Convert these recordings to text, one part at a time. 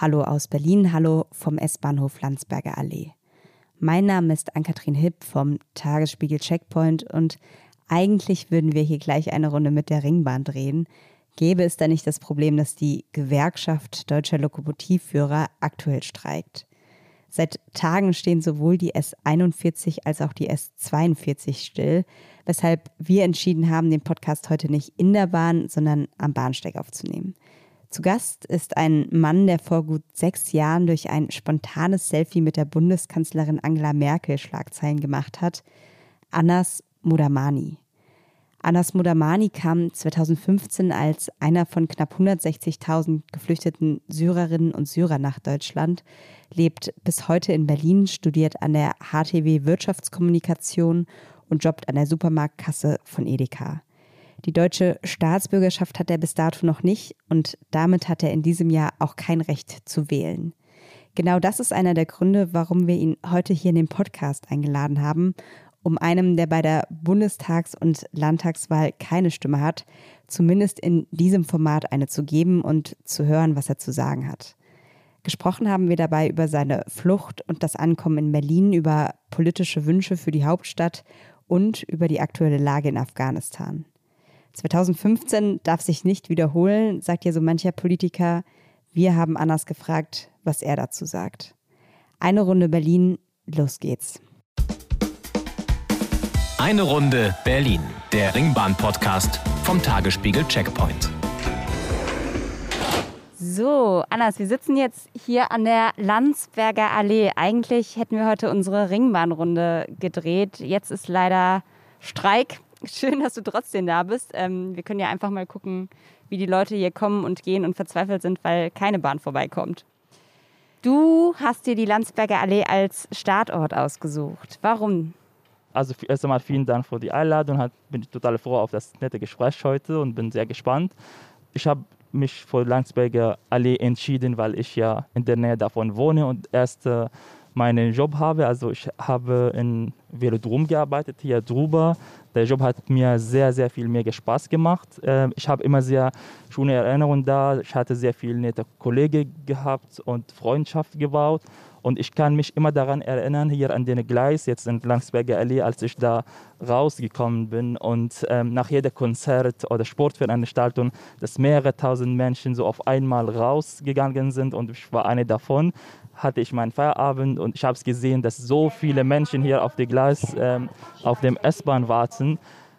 Hallo aus Berlin, hallo vom S-Bahnhof Landsberger Allee. Mein Name ist Ann-Kathrin Hipp vom Tagesspiegel Checkpoint und eigentlich würden wir hier gleich eine Runde mit der Ringbahn drehen. Gäbe es da nicht das Problem, dass die Gewerkschaft deutscher Lokomotivführer aktuell streikt? Seit Tagen stehen sowohl die S41 als auch die S42 still, weshalb wir entschieden haben, den Podcast heute nicht in der Bahn, sondern am Bahnsteig aufzunehmen. Zu Gast ist ein Mann, der vor gut sechs Jahren durch ein spontanes Selfie mit der Bundeskanzlerin Angela Merkel Schlagzeilen gemacht hat, Anas Mudamani. Anas Mudamani kam 2015 als einer von knapp 160.000 geflüchteten Syrerinnen und Syrer nach Deutschland, lebt bis heute in Berlin, studiert an der HTW Wirtschaftskommunikation und jobbt an der Supermarktkasse von Edeka. Die deutsche Staatsbürgerschaft hat er bis dato noch nicht und damit hat er in diesem Jahr auch kein Recht zu wählen. Genau das ist einer der Gründe, warum wir ihn heute hier in den Podcast eingeladen haben, um einem, der bei der Bundestags- und Landtagswahl keine Stimme hat, zumindest in diesem Format eine zu geben und zu hören, was er zu sagen hat. Gesprochen haben wir dabei über seine Flucht und das Ankommen in Berlin, über politische Wünsche für die Hauptstadt und über die aktuelle Lage in Afghanistan. 2015 darf sich nicht wiederholen, sagt ja so mancher Politiker. Wir haben Annas gefragt, was er dazu sagt. Eine Runde Berlin, los geht's. Eine Runde Berlin, der Ringbahn-Podcast vom Tagesspiegel Checkpoint. So, Annas, wir sitzen jetzt hier an der Landsberger Allee. Eigentlich hätten wir heute unsere Ringbahnrunde gedreht. Jetzt ist leider Streik. Schön, dass du trotzdem da bist. Ähm, wir können ja einfach mal gucken, wie die Leute hier kommen und gehen und verzweifelt sind, weil keine Bahn vorbeikommt. Du hast dir die Landsberger Allee als Startort ausgesucht. Warum? Also erst einmal vielen Dank für die Einladung. Bin ich total froh auf das nette Gespräch heute und bin sehr gespannt. Ich habe mich für Landsberger Allee entschieden, weil ich ja in der Nähe davon wohne und erst äh, meinen Job habe. Also ich habe in Velodrom gearbeitet, hier drüber. Der Job hat mir sehr, sehr viel mehr Spaß gemacht. Ähm, ich habe immer sehr schöne Erinnerungen da. Ich hatte sehr viele nette Kollegen gehabt und Freundschaft gebaut. Und ich kann mich immer daran erinnern, hier an den Gleis, jetzt in Langsberger Allee, als ich da rausgekommen bin und ähm, nach jedem Konzert oder Sportveranstaltung, dass mehrere tausend Menschen so auf einmal rausgegangen sind und ich war eine davon hatte ich meinen Feierabend und ich habe es gesehen, dass so viele Menschen hier auf dem Gleis, ähm, auf dem S-Bahn warten.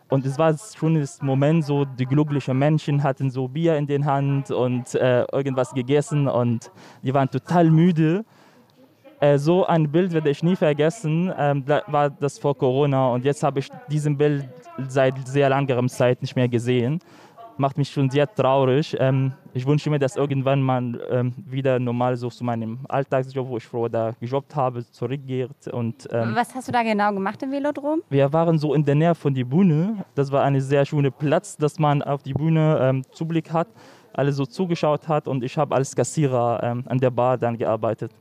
Und es war ein Moment, so die glücklichen Menschen hatten so Bier in den Hand und äh, irgendwas gegessen und die waren total müde. Äh, so ein Bild werde ich nie vergessen, ähm, war das vor Corona und jetzt habe ich diesen Bild seit sehr langer Zeit nicht mehr gesehen macht mich schon sehr traurig. Ähm, ich wünsche mir, dass irgendwann man ähm, wieder normal so zu meinem Alltagsjob, wo ich vorher da gejobbt habe, zurückgeht. Und, ähm, Was hast du da genau gemacht im Velodrom? Wir waren so in der Nähe von der Bühne. Das war ein sehr schöner Platz, dass man auf die Bühne ähm, Zublick hat, alle so zugeschaut hat und ich habe als Kassierer ähm, an der Bar dann gearbeitet.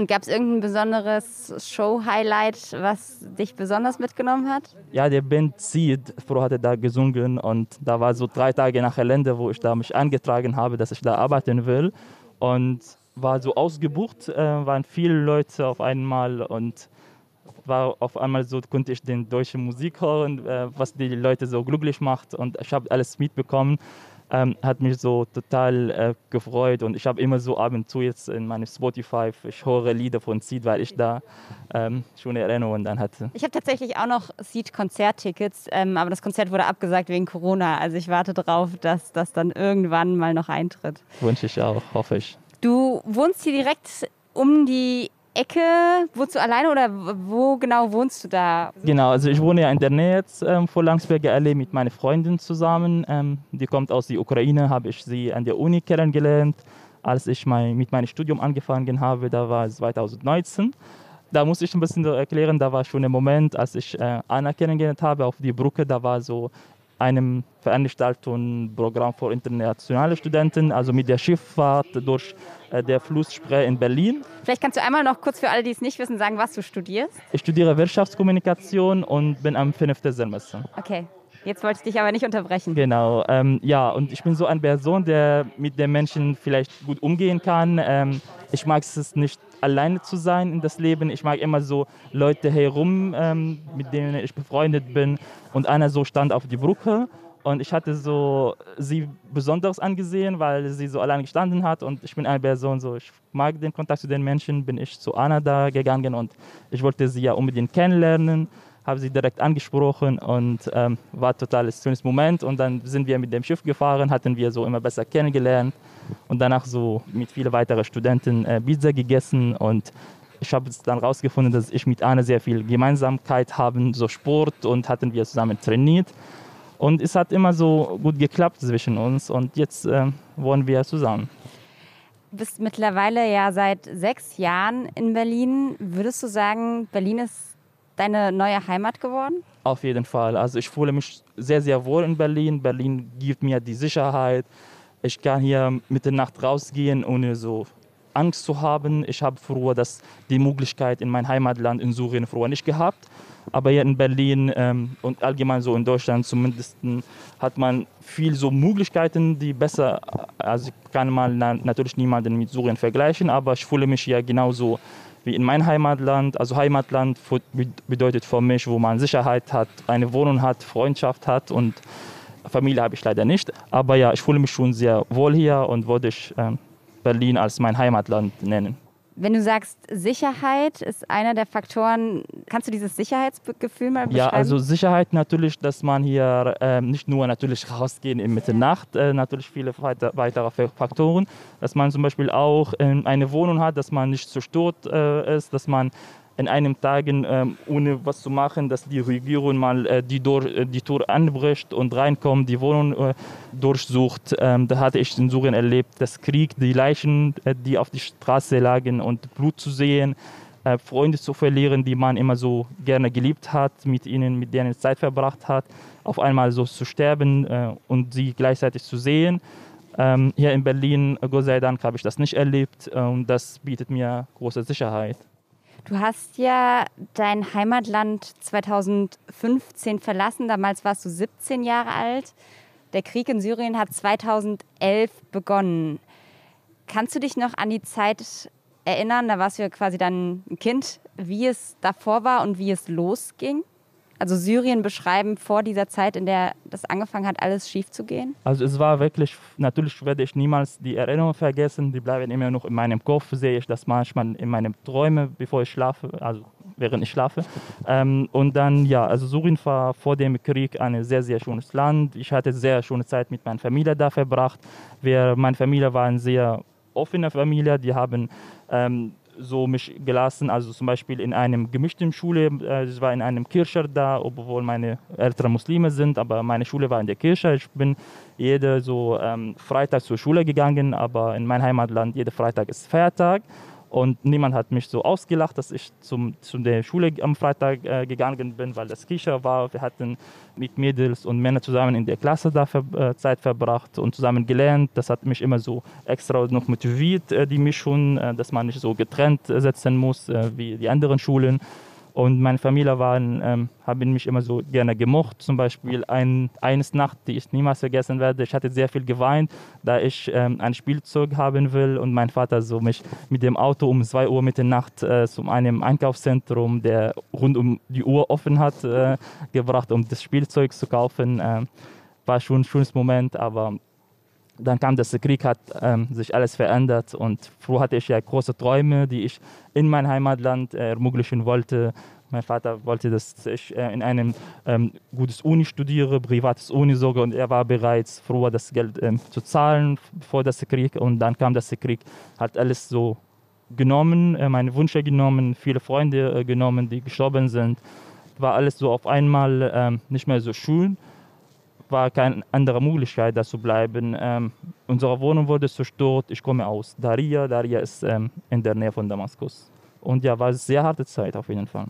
Und gab es irgendein besonderes Show-Highlight, was dich besonders mitgenommen hat? Ja, der Band Seed, Frau hatte da gesungen und da war so drei Tage nach Gelände, wo ich da mich angetragen habe, dass ich da arbeiten will. Und war so ausgebucht, äh, waren viele Leute auf einmal und war auf einmal so, konnte ich den deutschen Musik hören, äh, was die Leute so glücklich macht und ich habe alles mitbekommen ähm, hat mich so total äh, gefreut und ich habe immer so ab und zu jetzt in meinem Spotify, ich höre Lieder von Seed, weil ich da ähm, schöne Erinnerungen dann hatte. Ich habe tatsächlich auch noch Seed-Konzerttickets, ähm, aber das Konzert wurde abgesagt wegen Corona. Also ich warte darauf, dass das dann irgendwann mal noch eintritt. Wünsche ich auch, hoffe ich. Du wohnst hier direkt um die Ecke. Wohnst alleine oder wo genau wohnst du da? Genau, also ich wohne ja in der Nähe jetzt ähm, vor Langsberger Allee mit meiner Freundin zusammen. Ähm, die kommt aus der Ukraine, habe ich sie an der Uni kennengelernt. Als ich mein, mit meinem Studium angefangen habe, da war es 2019. Da muss ich ein bisschen erklären, da war schon ein Moment, als ich äh, Anna kennengelernt habe auf die Brücke, da war so einem Veranstaltung, Programm für internationale Studenten, also mit der Schifffahrt durch äh, der Flussspree in Berlin. Vielleicht kannst du einmal noch kurz für alle, die es nicht wissen, sagen, was du studierst. Ich studiere Wirtschaftskommunikation und bin am fünften Semester. Okay. Jetzt wollte ich dich aber nicht unterbrechen. Genau, ähm, ja, und ich bin so eine Person, der mit den Menschen vielleicht gut umgehen kann. Ähm, Ich mag es nicht alleine zu sein in das Leben. Ich mag immer so Leute herum, ähm, mit denen ich befreundet bin. Und einer so stand auf die Brücke und ich hatte so sie besonders angesehen, weil sie so alleine gestanden hat und ich bin eine Person, so ich mag den Kontakt zu den Menschen, bin ich zu Anna da gegangen und ich wollte sie ja unbedingt kennenlernen, habe sie direkt angesprochen und ähm, war total schönes Moment und dann sind wir mit dem Schiff gefahren, hatten wir so immer besser kennengelernt und danach so mit vielen weiteren Studenten äh, Pizza gegessen und ich habe dann herausgefunden, dass ich mit Anna sehr viel Gemeinsamkeit haben, so Sport und hatten wir zusammen trainiert und es hat immer so gut geklappt zwischen uns und jetzt äh, wohnen wir zusammen. Du bist mittlerweile ja seit sechs Jahren in Berlin. Würdest du sagen, Berlin ist deine neue Heimat geworden? Auf jeden Fall. Also ich fühle mich sehr, sehr wohl in Berlin. Berlin gibt mir die Sicherheit. Ich kann hier mit der Nacht rausgehen, ohne so Angst zu haben. Ich habe früher das, die Möglichkeit in meinem Heimatland in Syrien früher nicht gehabt. Aber hier in Berlin ähm, und allgemein so in Deutschland zumindest hat man viel so Möglichkeiten, die besser, also kann man na, natürlich niemanden mit Syrien vergleichen, aber ich fühle mich ja genauso wie in meinem Heimatland. Also Heimatland bedeutet für mich, wo man Sicherheit hat, eine Wohnung hat, Freundschaft hat und Familie habe ich leider nicht. Aber ja, ich fühle mich schon sehr wohl hier und würde ich äh, Berlin als mein Heimatland nennen. Wenn du sagst, Sicherheit ist einer der Faktoren, kannst du dieses Sicherheitsgefühl mal beschreiben? Ja, also Sicherheit natürlich, dass man hier äh, nicht nur natürlich rausgehen in Mitternacht, äh, natürlich viele weiter, weitere Faktoren, dass man zum Beispiel auch äh, eine Wohnung hat, dass man nicht zerstört äh, ist, dass man in einem Tag, ähm, ohne was zu machen, dass die Regierung mal äh, die, Door, äh, die Tür anbricht und reinkommt, die Wohnung äh, durchsucht. Ähm, da hatte ich in Syrien erlebt, das Krieg, die Leichen, äh, die auf die Straße lagen und Blut zu sehen, äh, Freunde zu verlieren, die man immer so gerne geliebt hat, mit ihnen, mit denen Zeit verbracht hat, auf einmal so zu sterben äh, und sie gleichzeitig zu sehen. Ähm, hier in Berlin, Gott sei Dank, habe ich das nicht erlebt und das bietet mir große Sicherheit. Du hast ja dein Heimatland 2015 verlassen. Damals warst du 17 Jahre alt. Der Krieg in Syrien hat 2011 begonnen. Kannst du dich noch an die Zeit erinnern? Da warst du ja quasi dann ein Kind, wie es davor war und wie es losging? Also Syrien beschreiben vor dieser Zeit, in der das angefangen hat, alles schief zu gehen? Also es war wirklich, natürlich werde ich niemals die Erinnerungen vergessen, die bleiben immer noch in meinem Kopf, sehe ich das manchmal in meinen Träumen, bevor ich schlafe, also während ich schlafe. Ähm, und dann, ja, also Syrien war vor dem Krieg ein sehr, sehr schönes Land. Ich hatte sehr schöne Zeit mit meiner Familie da verbracht. Wir, meine Familie war eine sehr offene Familie, die haben ähm, so mich gelassen, also zum Beispiel in einem gemischten Schule, äh, ich war in einem Kirche da, obwohl meine Eltern Muslime sind, aber meine Schule war in der Kirche. Ich bin jede so ähm, Freitag zur Schule gegangen, aber in meinem Heimatland jeder Freitag ist Feiertag. Und niemand hat mich so ausgelacht, dass ich zum, zu der Schule am Freitag äh, gegangen bin, weil das Kirche war. Wir hatten mit Mädels und Männern zusammen in der Klasse da ver äh, Zeit verbracht und zusammen gelernt. Das hat mich immer so extra noch motiviert, äh, die Mischung, äh, dass man nicht so getrennt äh, setzen muss äh, wie die anderen Schulen. Und meine Familie waren, ähm, haben mich immer so gerne gemocht. Zum Beispiel ein, eines Nacht, die ich niemals vergessen werde. Ich hatte sehr viel geweint, da ich ähm, ein Spielzeug haben will und mein Vater so mich mit dem Auto um 2 Uhr Mitte Nacht äh, zu einem Einkaufszentrum, der rund um die Uhr offen hat, äh, gebracht, um das Spielzeug zu kaufen. Äh, war schon ein schönes Moment, aber dann kam der Krieg, hat ähm, sich alles verändert und früher hatte ich ja große Träume, die ich in mein Heimatland äh, ermöglichen wollte. Mein Vater wollte, dass ich äh, in einem ähm, gutes Uni studiere, privates Uni sogar und er war bereits früher das Geld ähm, zu zahlen vor dem Krieg und dann kam der Krieg, hat alles so genommen, äh, meine Wünsche genommen, viele Freunde äh, genommen, die gestorben sind. War alles so auf einmal ähm, nicht mehr so schön war keine andere Möglichkeit, da zu bleiben. Ähm, unsere Wohnung wurde zerstört. Ich komme aus Daria. Daria ist ähm, in der Nähe von Damaskus. Und ja, war eine sehr harte Zeit auf jeden Fall.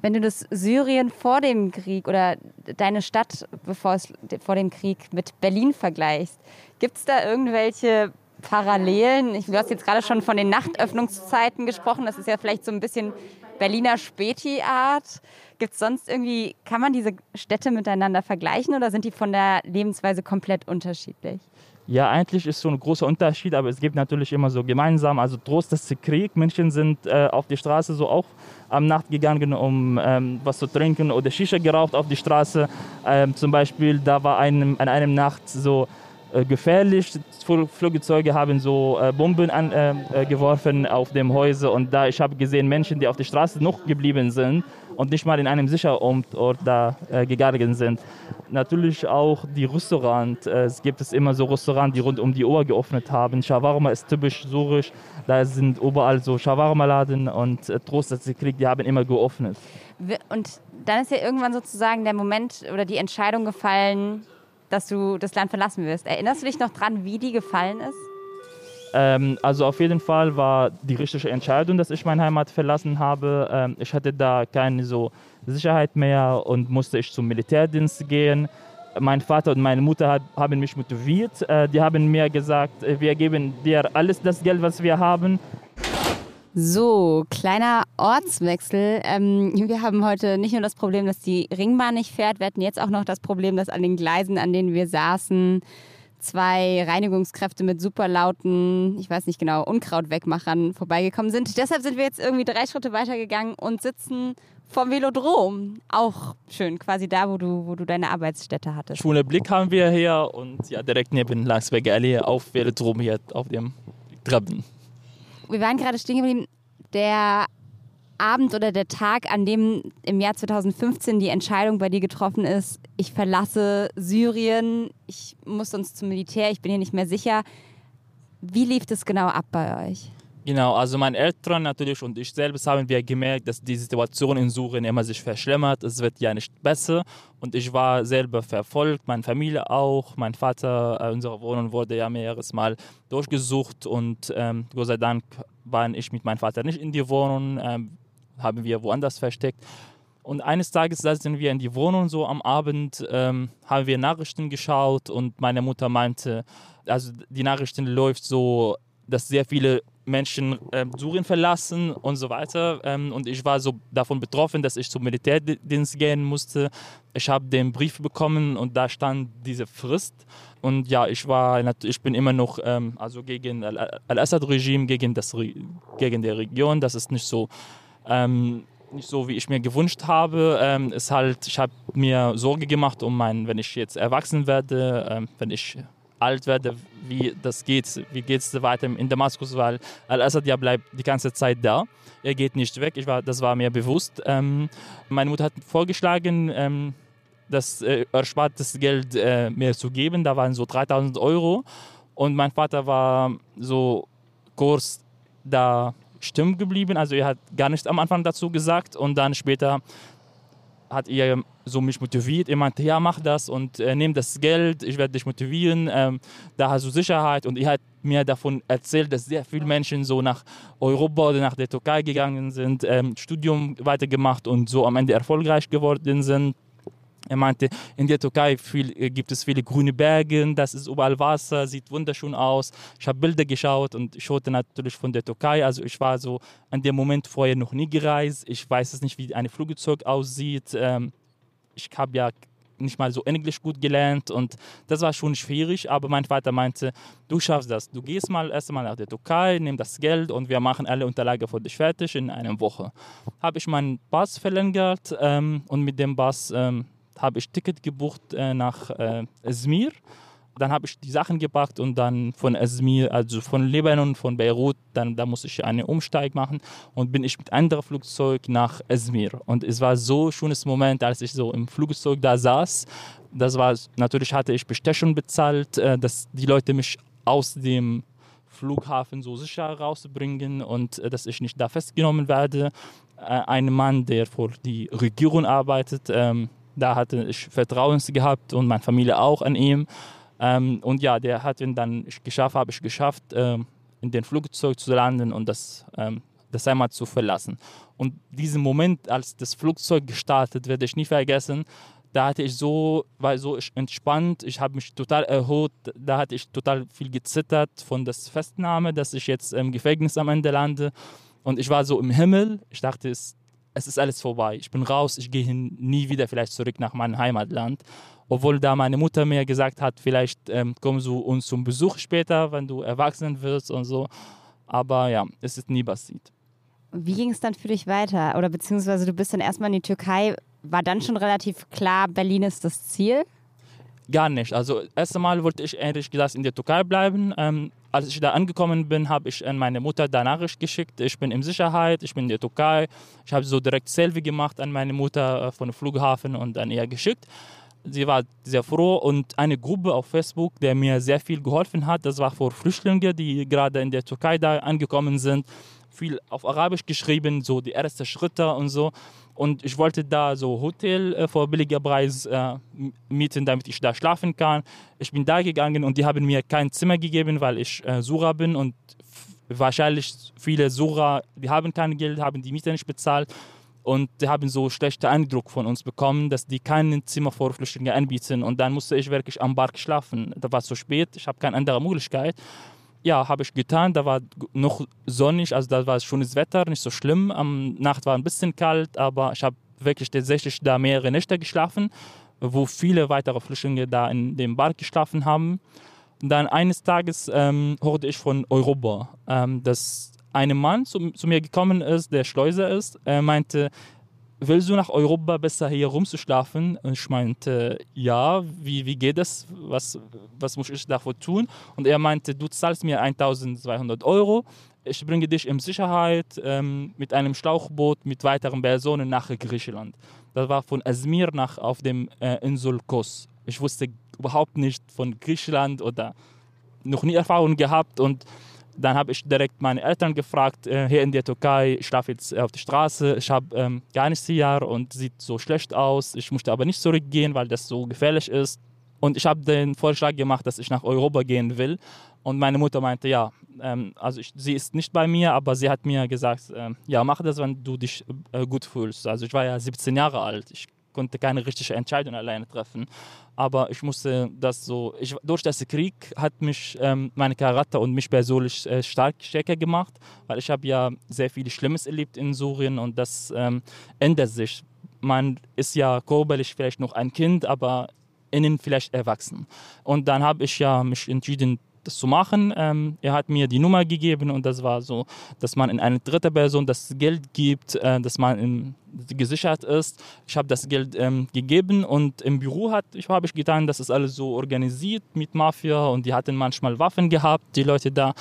Wenn du das Syrien vor dem Krieg oder deine Stadt bevor es, vor dem Krieg mit Berlin vergleichst, gibt es da irgendwelche Parallelen? du hast jetzt gerade schon von den Nachtöffnungszeiten gesprochen. Das ist ja vielleicht so ein bisschen Berliner Späti-Art. Gibt es sonst irgendwie, kann man diese Städte miteinander vergleichen oder sind die von der Lebensweise komplett unterschiedlich? Ja, eigentlich ist so ein großer Unterschied, aber es gibt natürlich immer so gemeinsam, also Trost ist Krieg. Menschen sind äh, auf die Straße so auch am Nacht gegangen, um ähm, was zu trinken oder Shisha geraucht auf die Straße. Ähm, zum Beispiel, da war einem, an einem Nacht so gefährlich. Flugzeuge haben so äh, Bomben an, äh, äh, auf dem Häuser und da ich habe gesehen Menschen, die auf der Straße noch geblieben sind und nicht mal in einem sicheren Ort da äh, gegangen sind. Natürlich auch die Restaurants. Äh, es gibt es immer so Restaurants, die rund um die Uhr geöffnet haben. Shawarma ist typisch surisch. Da sind überall so Shawarma-Laden und äh, Trost, dass sie kriegt, die haben immer geöffnet. Und dann ist ja irgendwann sozusagen der Moment oder die Entscheidung gefallen, dass du das Land verlassen wirst. Erinnerst du dich noch dran, wie die gefallen ist? Ähm, also auf jeden Fall war die richtige Entscheidung, dass ich meine Heimat verlassen habe. Ähm, ich hatte da keine so Sicherheit mehr und musste ich zum Militärdienst gehen. Mein Vater und meine Mutter hat, haben mich motiviert. Äh, die haben mir gesagt, äh, wir geben dir alles das Geld, was wir haben. So, kleiner Ortswechsel. Ähm, wir haben heute nicht nur das Problem, dass die Ringbahn nicht fährt, wir hatten jetzt auch noch das Problem, dass an den Gleisen, an denen wir saßen, zwei Reinigungskräfte mit super lauten, ich weiß nicht genau, Unkrautwegmachern vorbeigekommen sind. Deshalb sind wir jetzt irgendwie drei Schritte weitergegangen und sitzen vom Velodrom. Auch schön, quasi da, wo du, wo du deine Arbeitsstätte hattest. Schöner Blick haben wir hier und ja, direkt neben Langsberger Allee auf Velodrom hier auf dem Treppen. Wir waren gerade stehen geblieben. Der Abend oder der Tag, an dem im Jahr 2015 die Entscheidung bei dir getroffen ist, ich verlasse Syrien, ich muss sonst zum Militär, ich bin hier nicht mehr sicher. Wie lief das genau ab bei euch? Genau, also meine Eltern natürlich und ich selbst haben wir gemerkt, dass die Situation in Syrien immer sich verschlimmert. Es wird ja nicht besser und ich war selber verfolgt, meine Familie auch. Mein Vater, äh, unsere Wohnung wurde ja mehreres Mal durchgesucht und ähm, Gott sei Dank war ich mit meinem Vater nicht in die Wohnung. Ähm, haben wir woanders versteckt. Und eines Tages saßen wir in die Wohnung so am Abend, ähm, haben wir Nachrichten geschaut und meine Mutter meinte, also die Nachrichten läuft so, dass sehr viele Menschen äh, Syrien verlassen und so weiter. Ähm, und ich war so davon betroffen, dass ich zum Militärdienst gehen musste. Ich habe den Brief bekommen und da stand diese Frist. Und ja, ich war, ich bin immer noch ähm, also gegen Al-Assad-Regime, gegen, gegen die Region. Das ist nicht so ähm, nicht so, wie ich mir gewünscht habe. Ähm, ist halt, ich habe mir Sorge gemacht um meinen, wenn ich jetzt erwachsen werde, ähm, wenn ich alt werde, wie das geht, wie geht es weiter in Damaskus, weil Al-Assad ja bleibt die ganze Zeit da. Er geht nicht weg, ich war, das war mir bewusst. Ähm, meine Mutter hat vorgeschlagen, ähm, das äh, erspartes Geld äh, mir zu geben. Da waren so 3000 Euro. Und mein Vater war so kurz da stumm geblieben. Also er hat gar nichts am Anfang dazu gesagt und dann später hat er so mich motiviert. Er meinte, ja, mach das und äh, nimm das Geld, ich werde dich motivieren, ähm, da hast du Sicherheit. Und er hat mir davon erzählt, dass sehr viele Menschen so nach Europa oder nach der Türkei gegangen sind, ähm, Studium weitergemacht und so am Ende erfolgreich geworden sind. Er meinte, in der Türkei viel, äh, gibt es viele grüne Berge, das ist überall Wasser, sieht wunderschön aus. Ich habe Bilder geschaut und ich schaute natürlich von der Türkei. Also ich war so an dem Moment vorher noch nie gereist. Ich weiß es nicht, wie ein Flugzeug aussieht. Ähm, ich habe ja nicht mal so Englisch gut gelernt und das war schon schwierig, aber mein Vater meinte, du schaffst das, du gehst mal erst mal nach der Türkei, nimm das Geld und wir machen alle Unterlagen für dich fertig in einer Woche. Habe ich meinen Pass verlängert ähm, und mit dem Pass ähm, habe ich Ticket gebucht äh, nach äh, Izmir. Dann habe ich die Sachen gepackt und dann von Izmir, also von Libanon, von Beirut, dann da musste ich einen Umsteig machen und bin ich mit anderem Flugzeug nach Izmir. Und es war so ein schönes Moment, als ich so im Flugzeug da saß. Das war natürlich hatte ich Bestechung bezahlt, äh, dass die Leute mich aus dem Flughafen so sicher rausbringen und äh, dass ich nicht da festgenommen werde. Äh, ein Mann, der für die Regierung arbeitet, ähm, da hatte ich Vertrauen gehabt und meine Familie auch an ihm. Ähm, und ja, der hat ihn dann geschafft, habe ich geschafft, ähm, in den Flugzeug zu landen und das, ähm, das Heimat zu verlassen. Und diesen Moment, als das Flugzeug gestartet, werde ich nie vergessen. Da hatte ich so, war so entspannt, ich habe mich total erholt, da hatte ich total viel gezittert von der Festnahme, dass ich jetzt im Gefängnis am Ende lande. Und ich war so im Himmel, ich dachte, es es ist alles vorbei. Ich bin raus, ich gehe nie wieder vielleicht zurück nach meinem Heimatland. Obwohl da meine Mutter mir gesagt hat, vielleicht ähm, kommst du uns zum Besuch später, wenn du erwachsen wirst und so. Aber ja, es ist nie passiert. Wie ging es dann für dich weiter? Oder beziehungsweise du bist dann erstmal in die Türkei. War dann schon relativ klar, Berlin ist das Ziel? Gar nicht. Also erst einmal wollte ich ehrlich gesagt in der Türkei bleiben. Ähm, als ich da angekommen bin, habe ich an meine Mutter da Nachricht geschickt. Ich bin in Sicherheit, ich bin in der Türkei. Ich habe so direkt Selfie gemacht an meine Mutter äh, von Flughafen und an ihr geschickt. Sie war sehr froh und eine Gruppe auf Facebook, der mir sehr viel geholfen hat, das war für Flüchtlinge, die gerade in der Türkei da angekommen sind, viel auf Arabisch geschrieben, so die ersten Schritte und so. Und ich wollte da so Hotel äh, vor billiger Preis äh, mieten, damit ich da schlafen kann. Ich bin da gegangen und die haben mir kein Zimmer gegeben, weil ich äh, Sura bin und wahrscheinlich viele Sura, die haben kein Geld, haben die Miete nicht bezahlt. Und die haben so schlechten Eindruck von uns bekommen, dass die kein Zimmer vor Flüchtlingen anbieten. Und dann musste ich wirklich am Park schlafen. Da war es zu spät, ich habe keine andere Möglichkeit. Ja, habe ich getan. Da war noch sonnig, also da war schönes Wetter, nicht so schlimm. Am Nacht war ein bisschen kalt, aber ich habe wirklich tatsächlich da mehrere Nächte geschlafen, wo viele weitere Flüchtlinge da in dem Park geschlafen haben. Und dann eines Tages ähm, hörte ich von Europa, ähm, dass ein Mann zu, zu, mir gekommen ist, der Schleuser ist, er meinte, willst du nach Europa besser hier rumzuschlafen? Und ich meinte, ja, wie, wie geht das? Was, was muss ich dafür tun? Und er meinte, du zahlst mir 1200 Euro, ich bringe dich in Sicherheit ähm, mit einem Schlauchboot mit weiteren Personen nach Griechenland. Das war von Azmir nach auf dem äh, Insel Kos. Ich wusste überhaupt nicht von Griechenland oder noch nie Erfahrung gehabt und dann habe ich direkt meine Eltern gefragt, äh, hier in der Türkei, ich schlafe jetzt auf der Straße, ich habe ähm, gar nichts hier und sieht so schlecht aus. Ich möchte aber nicht zurückgehen, weil das so gefährlich ist. Und ich habe den Vorschlag gemacht, dass ich nach Europa gehen will. Und meine Mutter meinte, ja, ähm, also ich, sie ist nicht bei mir, aber sie hat mir gesagt, äh, ja, mach das, wenn du dich äh, gut fühlst. Also ich war ja 17 Jahre alt. Ich konnte keine richtige Entscheidung alleine treffen. Aber ich musste das so, ich, durch den Krieg hat mich ähm, meine Charakter und mich persönlich äh, stark stärker gemacht, weil ich habe ja sehr viel Schlimmes erlebt in Syrien und das ähm, ändert sich. Man ist ja körperlich vielleicht noch ein Kind, aber innen vielleicht erwachsen. Und dann habe ich ja mich entschieden, das zu machen. Ähm, er hat mir die Nummer gegeben und das war so, dass man in eine dritte Person das Geld gibt, äh, dass man in, gesichert ist. Ich habe das Geld ähm, gegeben und im Büro ich, habe ich getan, das ist alles so organisiert mit Mafia und die hatten manchmal Waffen gehabt, die Leute da.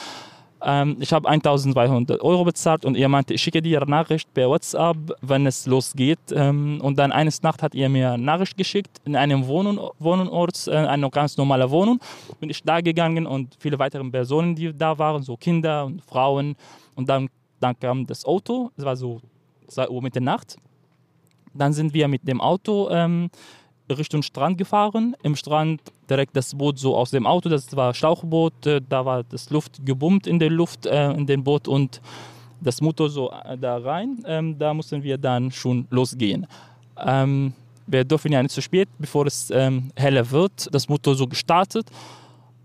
Ähm, ich habe 1200 Euro bezahlt und er meinte, ich schicke dir eine Nachricht per WhatsApp, wenn es losgeht. Ähm, und dann eines Nacht hat er mir eine Nachricht geschickt in einem Wohnen, Wohnort, äh, eine ganz normale Wohnung. Bin ich da gegangen und viele weitere Personen, die da waren, so Kinder und Frauen. Und dann, dann kam das Auto, es war so 2 Uhr mit der Nacht. Dann sind wir mit dem Auto ähm, Richtung Strand gefahren. Im Strand direkt das Boot so aus dem Auto, das war Schlauchboot, äh, da war das Luft gebummt in der Luft, äh, in dem Boot und das Motor so äh, da rein. Ähm, da mussten wir dann schon losgehen. Ähm, wir dürfen ja nicht zu spät, bevor es ähm, heller wird, das Motor so gestartet.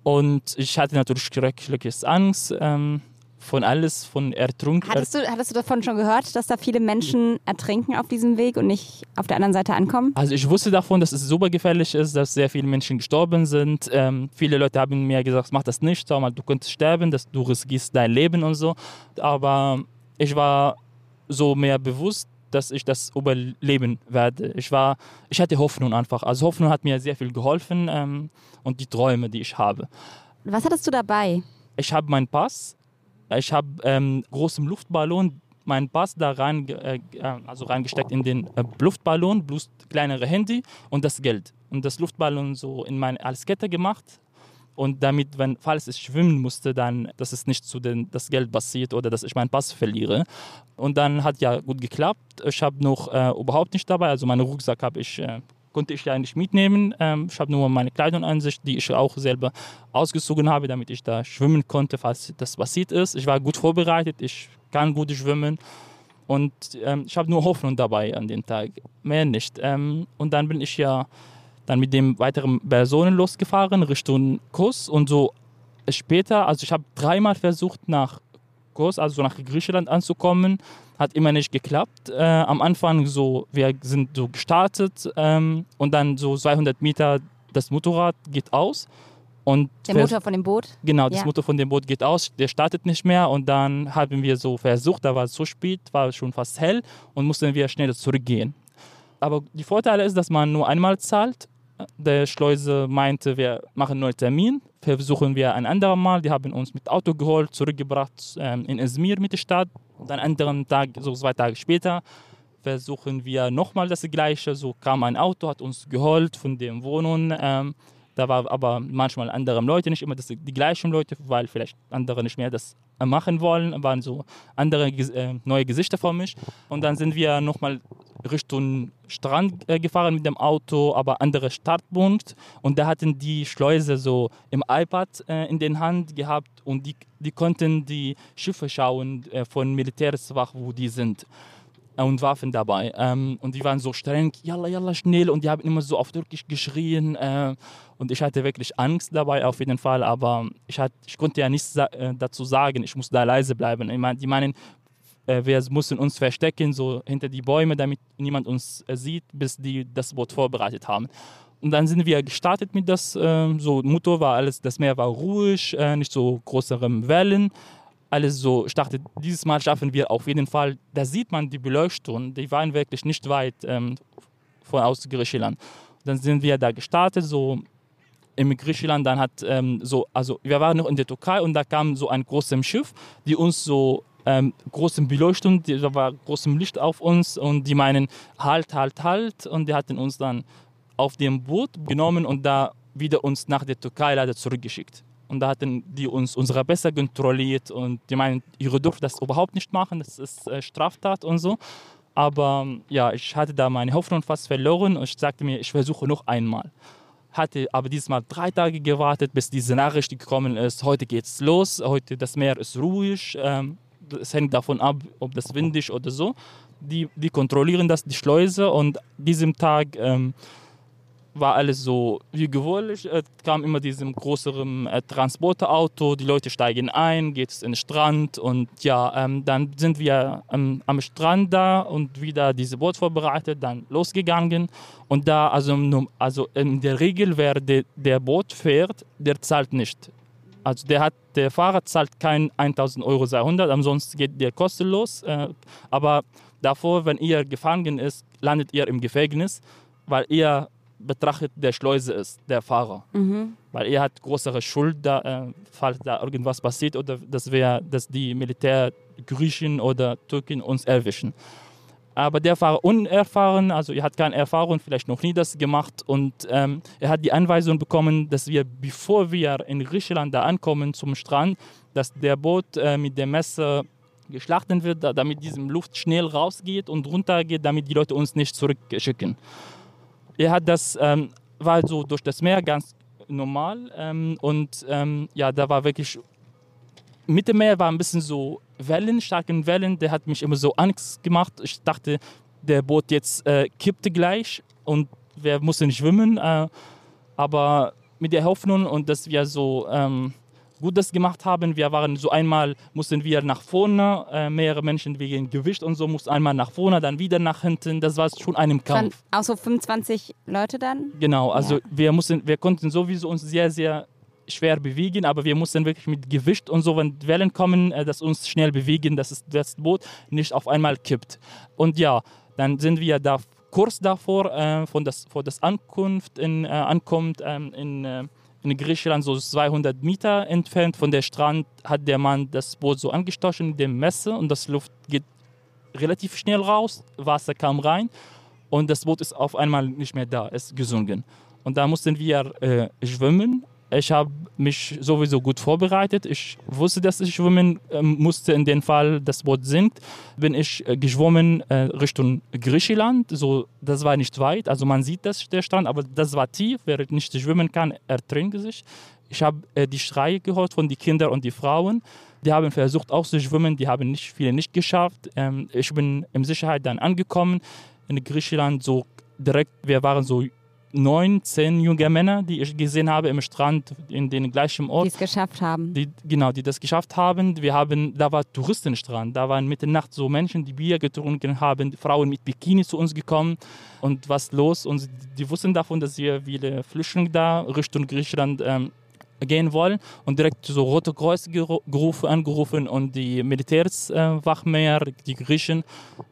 Und ich hatte natürlich schreckliches Angst. Ähm, von alles, von ertrunken. Hattest du, hattest du davon schon gehört, dass da viele Menschen ertrinken auf diesem Weg und nicht auf der anderen Seite ankommen? Also ich wusste davon, dass es super gefährlich ist, dass sehr viele Menschen gestorben sind. Ähm, viele Leute haben mir gesagt, mach das nicht, sag mal, du könntest sterben, dass du riskierst dein Leben und so. Aber ich war so mehr bewusst, dass ich das überleben werde. Ich war, ich hatte Hoffnung einfach. Also Hoffnung hat mir sehr viel geholfen ähm, und die Träume, die ich habe. Was hattest du dabei? Ich habe meinen Pass, ich habe ähm, großen Luftballon meinen Pass da rein, äh, also reingesteckt in den äh, Luftballon, plus kleinere Handy und das Geld. Und das Luftballon so in meine als Kette gemacht. Und damit, wenn, falls ich schwimmen musste, dann, dass es nicht zu den, das Geld passiert oder dass ich meinen Pass verliere. Und dann hat ja gut geklappt. Ich habe noch äh, überhaupt nicht dabei, also meinen Rucksack habe ich äh, konnte ich ja nicht mitnehmen. Ähm, ich habe nur meine Kleidung an sich, die ich auch selber ausgezogen habe, damit ich da schwimmen konnte, falls das passiert ist. Ich war gut vorbereitet, ich kann gut schwimmen und ähm, ich habe nur Hoffnung dabei an dem Tag, mehr nicht. Ähm, und dann bin ich ja dann mit den weiteren Personen losgefahren Richtung Kurs und so später, also ich habe dreimal versucht nach Kurs, also nach Griechenland anzukommen. Hat immer nicht geklappt. Äh, am Anfang so, wir sind so gestartet ähm, und dann so 200 Meter das Motorrad geht aus. Und Der Motor von dem Boot? Genau, das Ja. Motor von dem Boot geht aus, der startet nicht mehr und dann haben wir so versucht, da war es so spät, war schon fast hell und mussten wir schnell zurückgehen. Aber die Vorteile ist, dass man nur einmal zahlt. Der Schleuse meinte, wir machen einen neuen Termin, versuchen wir ein anderes Mal. Die haben uns mit Auto geholt, zurückgebracht ähm, in Izmir mit der Stadt. Und einen anderen Tag, so zwei Tage später, versuchen wir nochmal das Gleiche. So kam ein Auto, hat uns geholt von der Wohnung. Ähm, da war aber manchmal andere Leute, nicht immer das, die gleichen Leute, weil vielleicht andere nicht mehr das machen wollen, waren so andere äh, neue Gesichter vor mich. Und dann sind wir nochmal Richtung Strand äh, gefahren mit dem Auto, aber anderer Startpunkt. Und da hatten die Schleuse so im iPad äh, in den Hand gehabt und die, die konnten die Schiffe schauen äh, von Militärswach, wo die sind und Waffen dabei. Ähm, und die waren so streng, yalla, yalla, schnell. Und die haben immer so auf Türkisch geschrien. Äh, und ich hatte wirklich Angst dabei, auf jeden Fall. Aber ich, hat, ich konnte ja nichts äh, dazu sagen. Ich musste da leise bleiben. Ich mein, die meinen, äh, wir mussten uns verstecken, so hinter die Bäume, damit niemand uns äh, sieht, bis die das Boot vorbereitet haben. Und dann sind wir gestartet mit das, äh, so Motor war alles, das Meer war ruhig, äh, nicht so größere Wellen alles so startet. Dieses Mal schaffen wir auf jeden Fall. Da sieht man die Beleuchtung, die waren wirklich nicht weit ähm, von aus Griechenland. Dann sind wir da gestartet, so im Griechenland. Dann hat ähm, so, also wir waren noch in der Türkei und da kam so ein großes Schiff, die uns so ähm, großem Beleuchtung, da war großem Licht auf uns und die meinen halt, halt, halt und die hatten uns dann auf dem Boot genommen und da wieder uns nach der Türkei leider zurückgeschickt. Und da hatten die uns unsere besser kontrolliert und die meinen, ihr dürft das überhaupt nicht machen, das ist äh, Straftat und so. Aber ja, ich hatte da meine Hoffnung fast verloren und ich sagte mir, ich versuche noch einmal. Hatte aber diesmal drei Tage gewartet, bis diese Nachricht gekommen ist, heute geht's los, heute das Meer ist ruhig. Ähm, es hängt davon ab, ob das windig oder so. Die, die kontrollieren das, die Schleuse und diesem Tag ähm, war alles so wie gewöhnlich. Es kam immer diesem größeren äh, Transporterauto, die Leute steigen ein, geht es in den Strand und ja, ähm, dann sind wir am, am Strand da und wieder diese Boot vorbereitet, dann losgegangen und da, also, also in der Regel, wer de, der Boot fährt, der zahlt nicht. Also der hat, der Fahrer zahlt kein 1000 Euro 200, ansonsten geht der kostenlos. Äh, aber davor, wenn ihr gefangen ist, landet ihr im Gefängnis, weil ihr betrachtet der Schleuse ist, der Fahrer. Weil er hat größere Schuld, da, äh, falls da irgendwas passiert oder das wäre, dass die Militär Griechen oder Türken uns erwischen. Aber der war unerfahren, also er hat keine Erfahrung, vielleicht noch nie das gemacht und ähm, er hat die Anweisung bekommen, dass wir, bevor wir in Griechenland da ankommen zum Strand, dass der Boot äh, mit dem Messer geschlachtet wird, da- damit diese Luft schnell rausgeht und runtergeht, damit die Leute uns nicht zurückschicken. Er das, ähm, war so durch das Meer ganz normal ähm, und ähm, ja, da war wirklich mit dem Meer war ein bisschen so Wellen, starken Wellen, der hat mich immer so Angst gemacht. Ich dachte, der Boot jetzt äh, kippte gleich und wir mussten schwimmen, äh, aber mit der Hoffnung und dass wir so gut das gemacht haben. Wir waren so einmal, mussten wir nach vorne, äh, mehrere Menschen wegen Gewicht und so, mussten einmal nach vorne, dann wieder nach hinten. Das war schon einem Kampf. auch so 25 Leute dann? Genau, also Ja. wir mussten, wir konnten sowieso uns sehr, sehr schwer bewegen, aber wir mussten wirklich mit Gewicht und so, wenn Wellen kommen, äh, das uns schnell bewegen, dass das Boot nicht auf einmal kippt. Und ja, dann sind wir da kurz davor, äh, von das, vor das Ankunft in, äh, ankommt ähm, in, äh, in Griechenland, so 200 Meter entfernt von der Strand, hat der Mann das Boot so angestochen mit dem Messer und das Luft geht relativ schnell raus, Wasser kam rein und das Boot ist auf einmal nicht mehr da, ist gesunken. Und da mussten wir äh, schwimmen. Ich habe mich sowieso gut vorbereitet. Ich wusste, dass ich schwimmen ähm, musste in dem Fall, das Boot sinkt. Bin ich äh, geschwommen äh, Richtung Griechenland. So, das war nicht weit, also man sieht das, der Strand, aber das war tief. Wer nicht schwimmen kann, ertrinkt sich. Ich habe äh, die Schreie gehört von den Kindern und die Frauen. Die haben versucht auch zu schwimmen, die haben nicht viele nicht geschafft. Ähm, ich bin in Sicherheit dann angekommen in Griechenland, so direkt, wir waren so neun, zehn junge Männer, die ich gesehen habe im Strand in den gleichen Ort. Die es geschafft haben. Die, genau, die das geschafft haben. Wir haben, da war Touristenstrand, da waren mitten Nacht so Menschen, die Bier getrunken haben, Frauen mit Bikini zu uns gekommen und was los und die wussten davon, dass wir viele Flüchtlinge da Richtung Griechenland ähm, gehen wollen und direkt so Rote Kreuz gerufen, angerufen und die Militärswachmeier, äh, die Griechen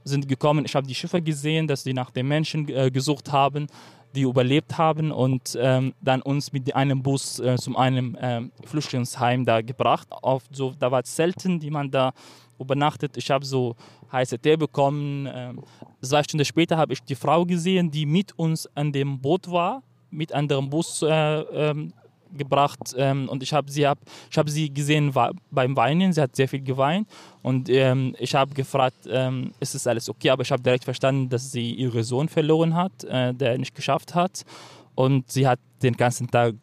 sind gekommen. Ich habe die Schiffe gesehen, dass sie nach den Menschen äh, gesucht haben die überlebt haben und ähm, dann uns mit einem Bus äh, zu einem ähm, Flüchtlingsheim da gebracht. Auf so, da war Zelten, die man da übernachtet. Ich habe so heiße Tee bekommen. Ähm, zwei Stunden später habe ich die Frau gesehen, die mit uns an dem Boot war, mit anderem Bus äh, ähm, gebracht ähm, und ich habe sie, hab, hab sie gesehen beim Weinen. Sie hat sehr viel geweint und ähm, ich habe gefragt, ähm, ist es alles okay? Aber ich habe direkt verstanden, dass sie ihren Sohn verloren hat, äh, der nicht geschafft hat und sie hat den ganzen Tag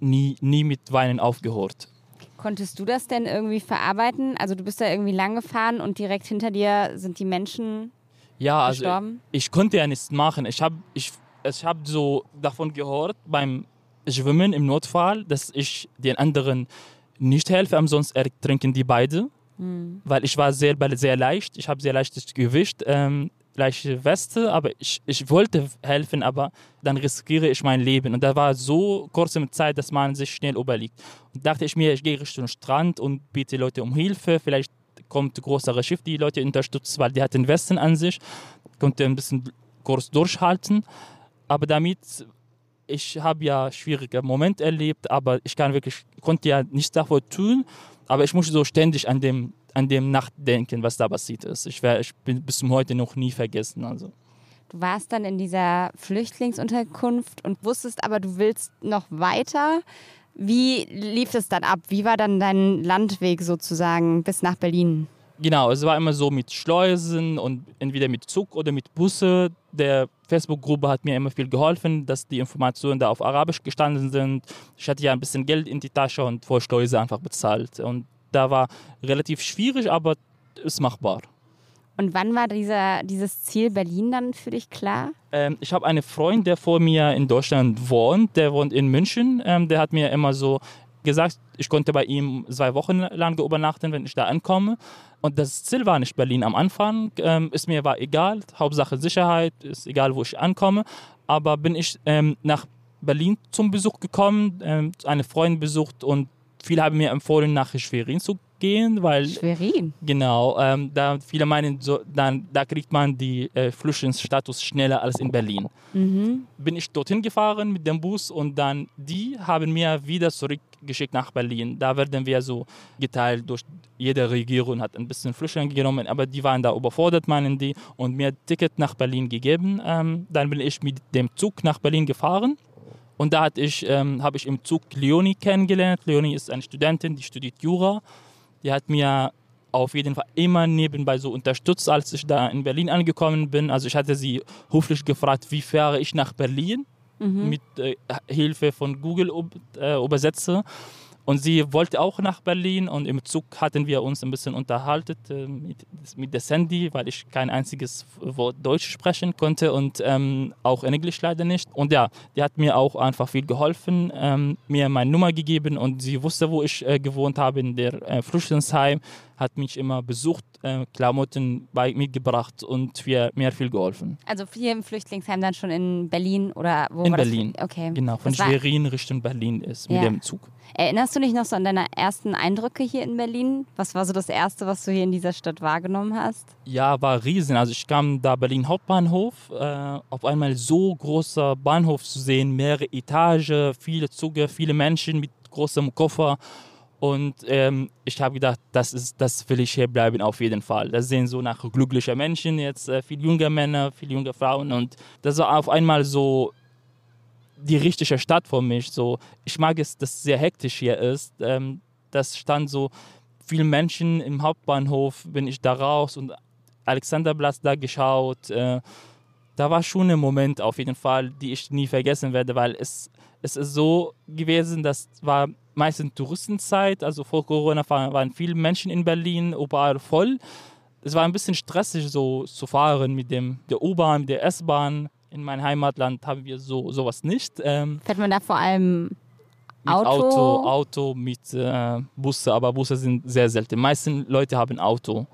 nie, nie mit Weinen aufgehört. Konntest du das denn irgendwie verarbeiten? Also du bist da irgendwie lang gefahren und direkt hinter dir sind die Menschen ja, also gestorben? Ich, ich konnte ja nichts machen. Ich habe ich, ich hab so davon gehört beim schwimmen im Notfall, dass ich den anderen nicht helfe, ansonsten ertrinken die beide. Mhm. Weil ich war sehr, sehr leicht, ich habe sehr leichtes Gewicht, ähm, leichte Weste, aber ich, ich wollte helfen, aber dann riskiere ich mein Leben. Und da war so kurze Zeit, dass man sich schnell überlegt. Und dachte ich mir, ich gehe Richtung Strand und biete Leute um Hilfe. Vielleicht kommt ein größere Schiff, die Leute unterstützt, weil die hat den Westen an sich, konnte ein bisschen kurz durchhalten. Aber damit ich habe ja schwierige Momente erlebt, aber ich kann wirklich, konnte ja nichts davor tun, aber ich musste so ständig an dem, an dem nachdenken, was da passiert ist. Ich, wär, ich bin bis zum heute noch nie vergessen. Also. Du warst dann in dieser Flüchtlingsunterkunft und wusstest aber, du willst noch weiter. Wie lief es dann ab? Wie war dann dein Landweg sozusagen bis nach Berlin? Genau, es war immer so mit Schleusen und entweder mit Zug oder mit Busse. Der Facebook-Gruppe hat mir immer viel geholfen, dass die Informationen da auf Arabisch gestanden sind. Ich hatte ja ein bisschen Geld in die Tasche und vor Schleuse einfach bezahlt. Und da war relativ schwierig, aber ist machbar. Und wann war dieser, dieses Ziel Berlin dann für dich klar? Ähm, ich habe einen Freund, der vor mir in Deutschland wohnt. Der wohnt in München. Ähm, der hat mir immer so gesagt, ich konnte bei ihm zwei Wochen lang übernachten, wenn ich da ankomme. Und das Ziel war nicht Berlin am Anfang. Ähm, ist mir war egal. Hauptsache Sicherheit, ist egal, wo ich ankomme. Aber bin ich ähm, nach Berlin zum Besuch gekommen, ähm, eine Freundin besucht und viele haben mir empfohlen, nach Schwerin zu gehen, weil Schwerin. Genau, ähm, da viele meinen, so, dann, da kriegt man die äh, Flüchtlingsstatus schneller als in Berlin. Mhm. Bin ich dorthin gefahren mit dem Bus und dann die haben mir wieder zurückgeschickt nach Berlin. Da werden wir so geteilt durch jede Regierung hat ein bisschen Flüchtlinge genommen, aber die waren da überfordert, meinen die, und mir ein Ticket nach Berlin gegeben. Ähm, dann bin ich mit dem Zug nach Berlin gefahren. Und da ich, ähm, habe ich im Zug Leonie kennengelernt. Leonie ist eine Studentin, die studiert Jura. Die hat mir auf jeden Fall immer nebenbei so unterstützt, als ich da in Berlin angekommen bin. Also ich hatte sie höflich gefragt, wie fahre ich nach Berlin mhm. mit äh, Hilfe von Google äh, Übersetzer. Und sie wollte auch nach Berlin und im Zug hatten wir uns ein bisschen unterhalten äh, mit, mit der Sandy, weil ich kein einziges Wort Deutsch sprechen konnte und ähm, auch Englisch leider nicht. Und ja, die hat mir auch einfach viel geholfen, ähm, mir meine Nummer gegeben und sie wusste, wo ich äh, gewohnt habe, in der äh, Flüchtlingsheim hat mich immer besucht, äh, Klamotten bei mitgebracht und wir, mir viel geholfen. Also hier im Flüchtlingsheim dann schon in Berlin oder wo in Berlin. Das? Okay. Genau, von Schwerin Richtung Berlin ist ja. mit dem Zug. Erinnerst du dich noch so an deine ersten Eindrücke hier in Berlin? Was war so das Erste, was du hier in dieser Stadt wahrgenommen hast? Ja, war riesen. Also ich kam da Berlin Hauptbahnhof, äh, auf einmal so großer Bahnhof zu sehen, mehrere Etagen, viele Züge, viele Menschen mit großem Koffer und ähm, ich habe gedacht, das, ist, das will ich hier bleiben auf jeden Fall. Das sehen so nach glücklicher Menschen jetzt, äh, viel junge Männer, viel junge Frauen. Und das war auf einmal so die richtige Stadt für mich. So, ich mag es, dass es sehr hektisch hier ist. Ähm, das stand so viele Menschen im Hauptbahnhof, bin ich da raus und Alexanderplatz da geschaut. Äh, da war schon ein Moment auf jeden Fall, die ich nie vergessen werde, weil es, es ist so gewesen, das war meistens Touristenzeit, also vor Corona waren viele Menschen in Berlin, überall voll. Es war ein bisschen stressig so zu fahren mit dem, der U-Bahn, der S-Bahn. In meinem Heimatland haben wir so sowas nicht. Ähm, Fährt man da vor allem mit Auto? Auto, Auto mit äh, Busse, aber Busse sind sehr selten. Die meisten Leute haben Auto.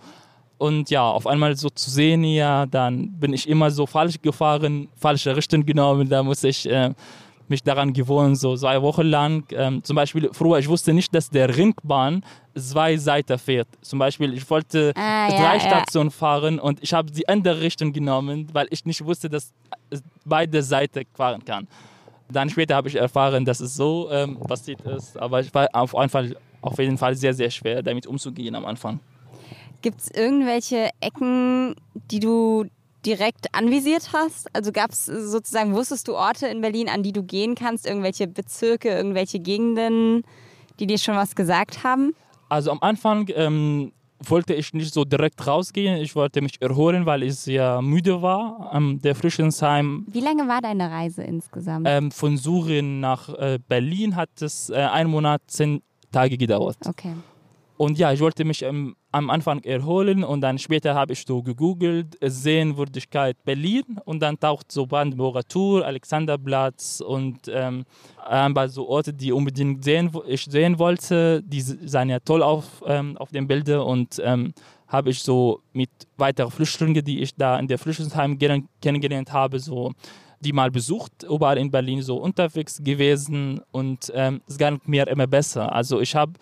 Und ja, auf einmal so zu sehen, ja, dann bin ich immer so falsch gefahren, falsche Richtung genommen. Da muss ich äh, mich daran gewöhnen, so zwei Wochen lang. Ähm, zum Beispiel früher, ich wusste nicht, dass der Ringbahn zwei Seiten fährt. Zum Beispiel, ich wollte Ah, ja, drei ja. Stationen fahren und ich habe die andere Richtung genommen, weil ich nicht wusste, dass beide Seiten fahren kann. Dann später habe ich erfahren, dass es so ähm, passiert ist. Aber es war auf, jeden Fall, auf jeden Fall sehr, sehr schwer, damit umzugehen am Anfang. Gibt es irgendwelche Ecken, die du direkt anvisiert hast? Also gab es sozusagen, wusstest du Orte in Berlin, an die du gehen kannst? Irgendwelche Bezirke, irgendwelche Gegenden, die dir schon was gesagt haben? Also am Anfang ähm, wollte ich nicht so direkt rausgehen. Ich wollte mich erholen, weil ich sehr müde war. Ähm, der Frischensheim Wie lange war deine Reise insgesamt? ähm, von Syrien nach äh, Berlin hat es äh, einen Monat, zehn Tage gedauert. okay. Und ja, ich wollte mich ähm, am Anfang erholen und dann später habe ich so gegoogelt, äh, Sehenswürdigkeit Berlin und dann taucht so Brandenburger Tor, Alexanderplatz und ähm, paar so Orte, die unbedingt sehen, ich sehen wollte. Die sahen ja toll auf, ähm, auf den Bildern und ähm, habe ich so mit weiteren Flüchtlingen, die ich da in der Flüchtlingsheim kenn- kennengelernt habe, so die mal besucht, überall in Berlin so unterwegs gewesen und ähm, es ging mir immer besser. Also ich habe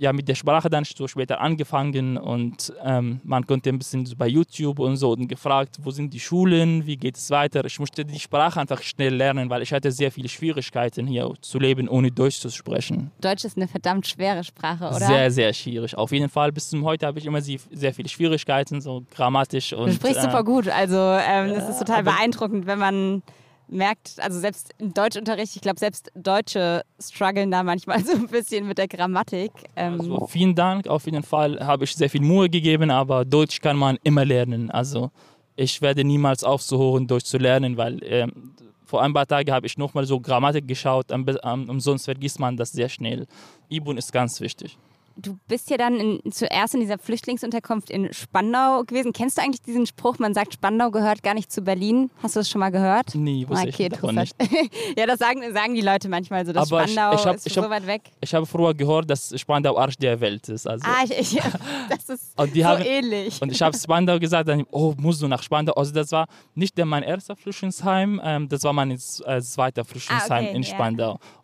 ja mit der Sprache dann so später angefangen und ähm, man konnte ein bisschen so bei YouTube und so und gefragt, wo sind die Schulen, wie geht es weiter. Ich musste die Sprache einfach schnell lernen, weil ich hatte sehr viele Schwierigkeiten hier zu leben, ohne Deutsch zu sprechen. Deutsch ist eine verdammt schwere Sprache, oder? Sehr, sehr schwierig. Auf jeden Fall bis zum heute habe ich immer sehr viele Schwierigkeiten, so grammatisch und Du sprichst äh, super gut. Also ähm, das ist total beeindruckend, wenn man merkt, also selbst im Deutschunterricht, ich glaube, selbst Deutsche strugglen da manchmal so ein bisschen mit der Grammatik. Ähm, Also vielen Dank, auf jeden Fall habe ich sehr viel Mühe gegeben, aber Deutsch kann man immer lernen. Also ich werde niemals aufzuhören, Deutsch zu lernen, weil ähm, vor ein paar Tagen habe ich nochmal so Grammatik geschaut, be- am, umsonst vergisst man das sehr schnell. Übung ist ganz wichtig. Du bist ja dann in, zuerst in dieser Flüchtlingsunterkunft in Spandau gewesen. Kennst du eigentlich diesen Spruch, man sagt, Spandau gehört gar nicht zu Berlin? Hast du das schon mal gehört? Nie, wusste ich davon nicht. ja, das sagen, sagen die Leute manchmal so, dass Aber ich- Spandau ich hab- ist ich so hab- weit weg. Ich habe früher gehört, dass Spandau Arsch der Welt ist. Also. Ah, ich, ich, das ist Und die so haben- ähnlich. Und ich habe Spandau gesagt, dann, oh, musst du nach Spandau. Also das war nicht mein erster Flüchtlingsheim, ähm, das war mein äh, zweiter Flüchtlingsheim Ah, okay, in ja.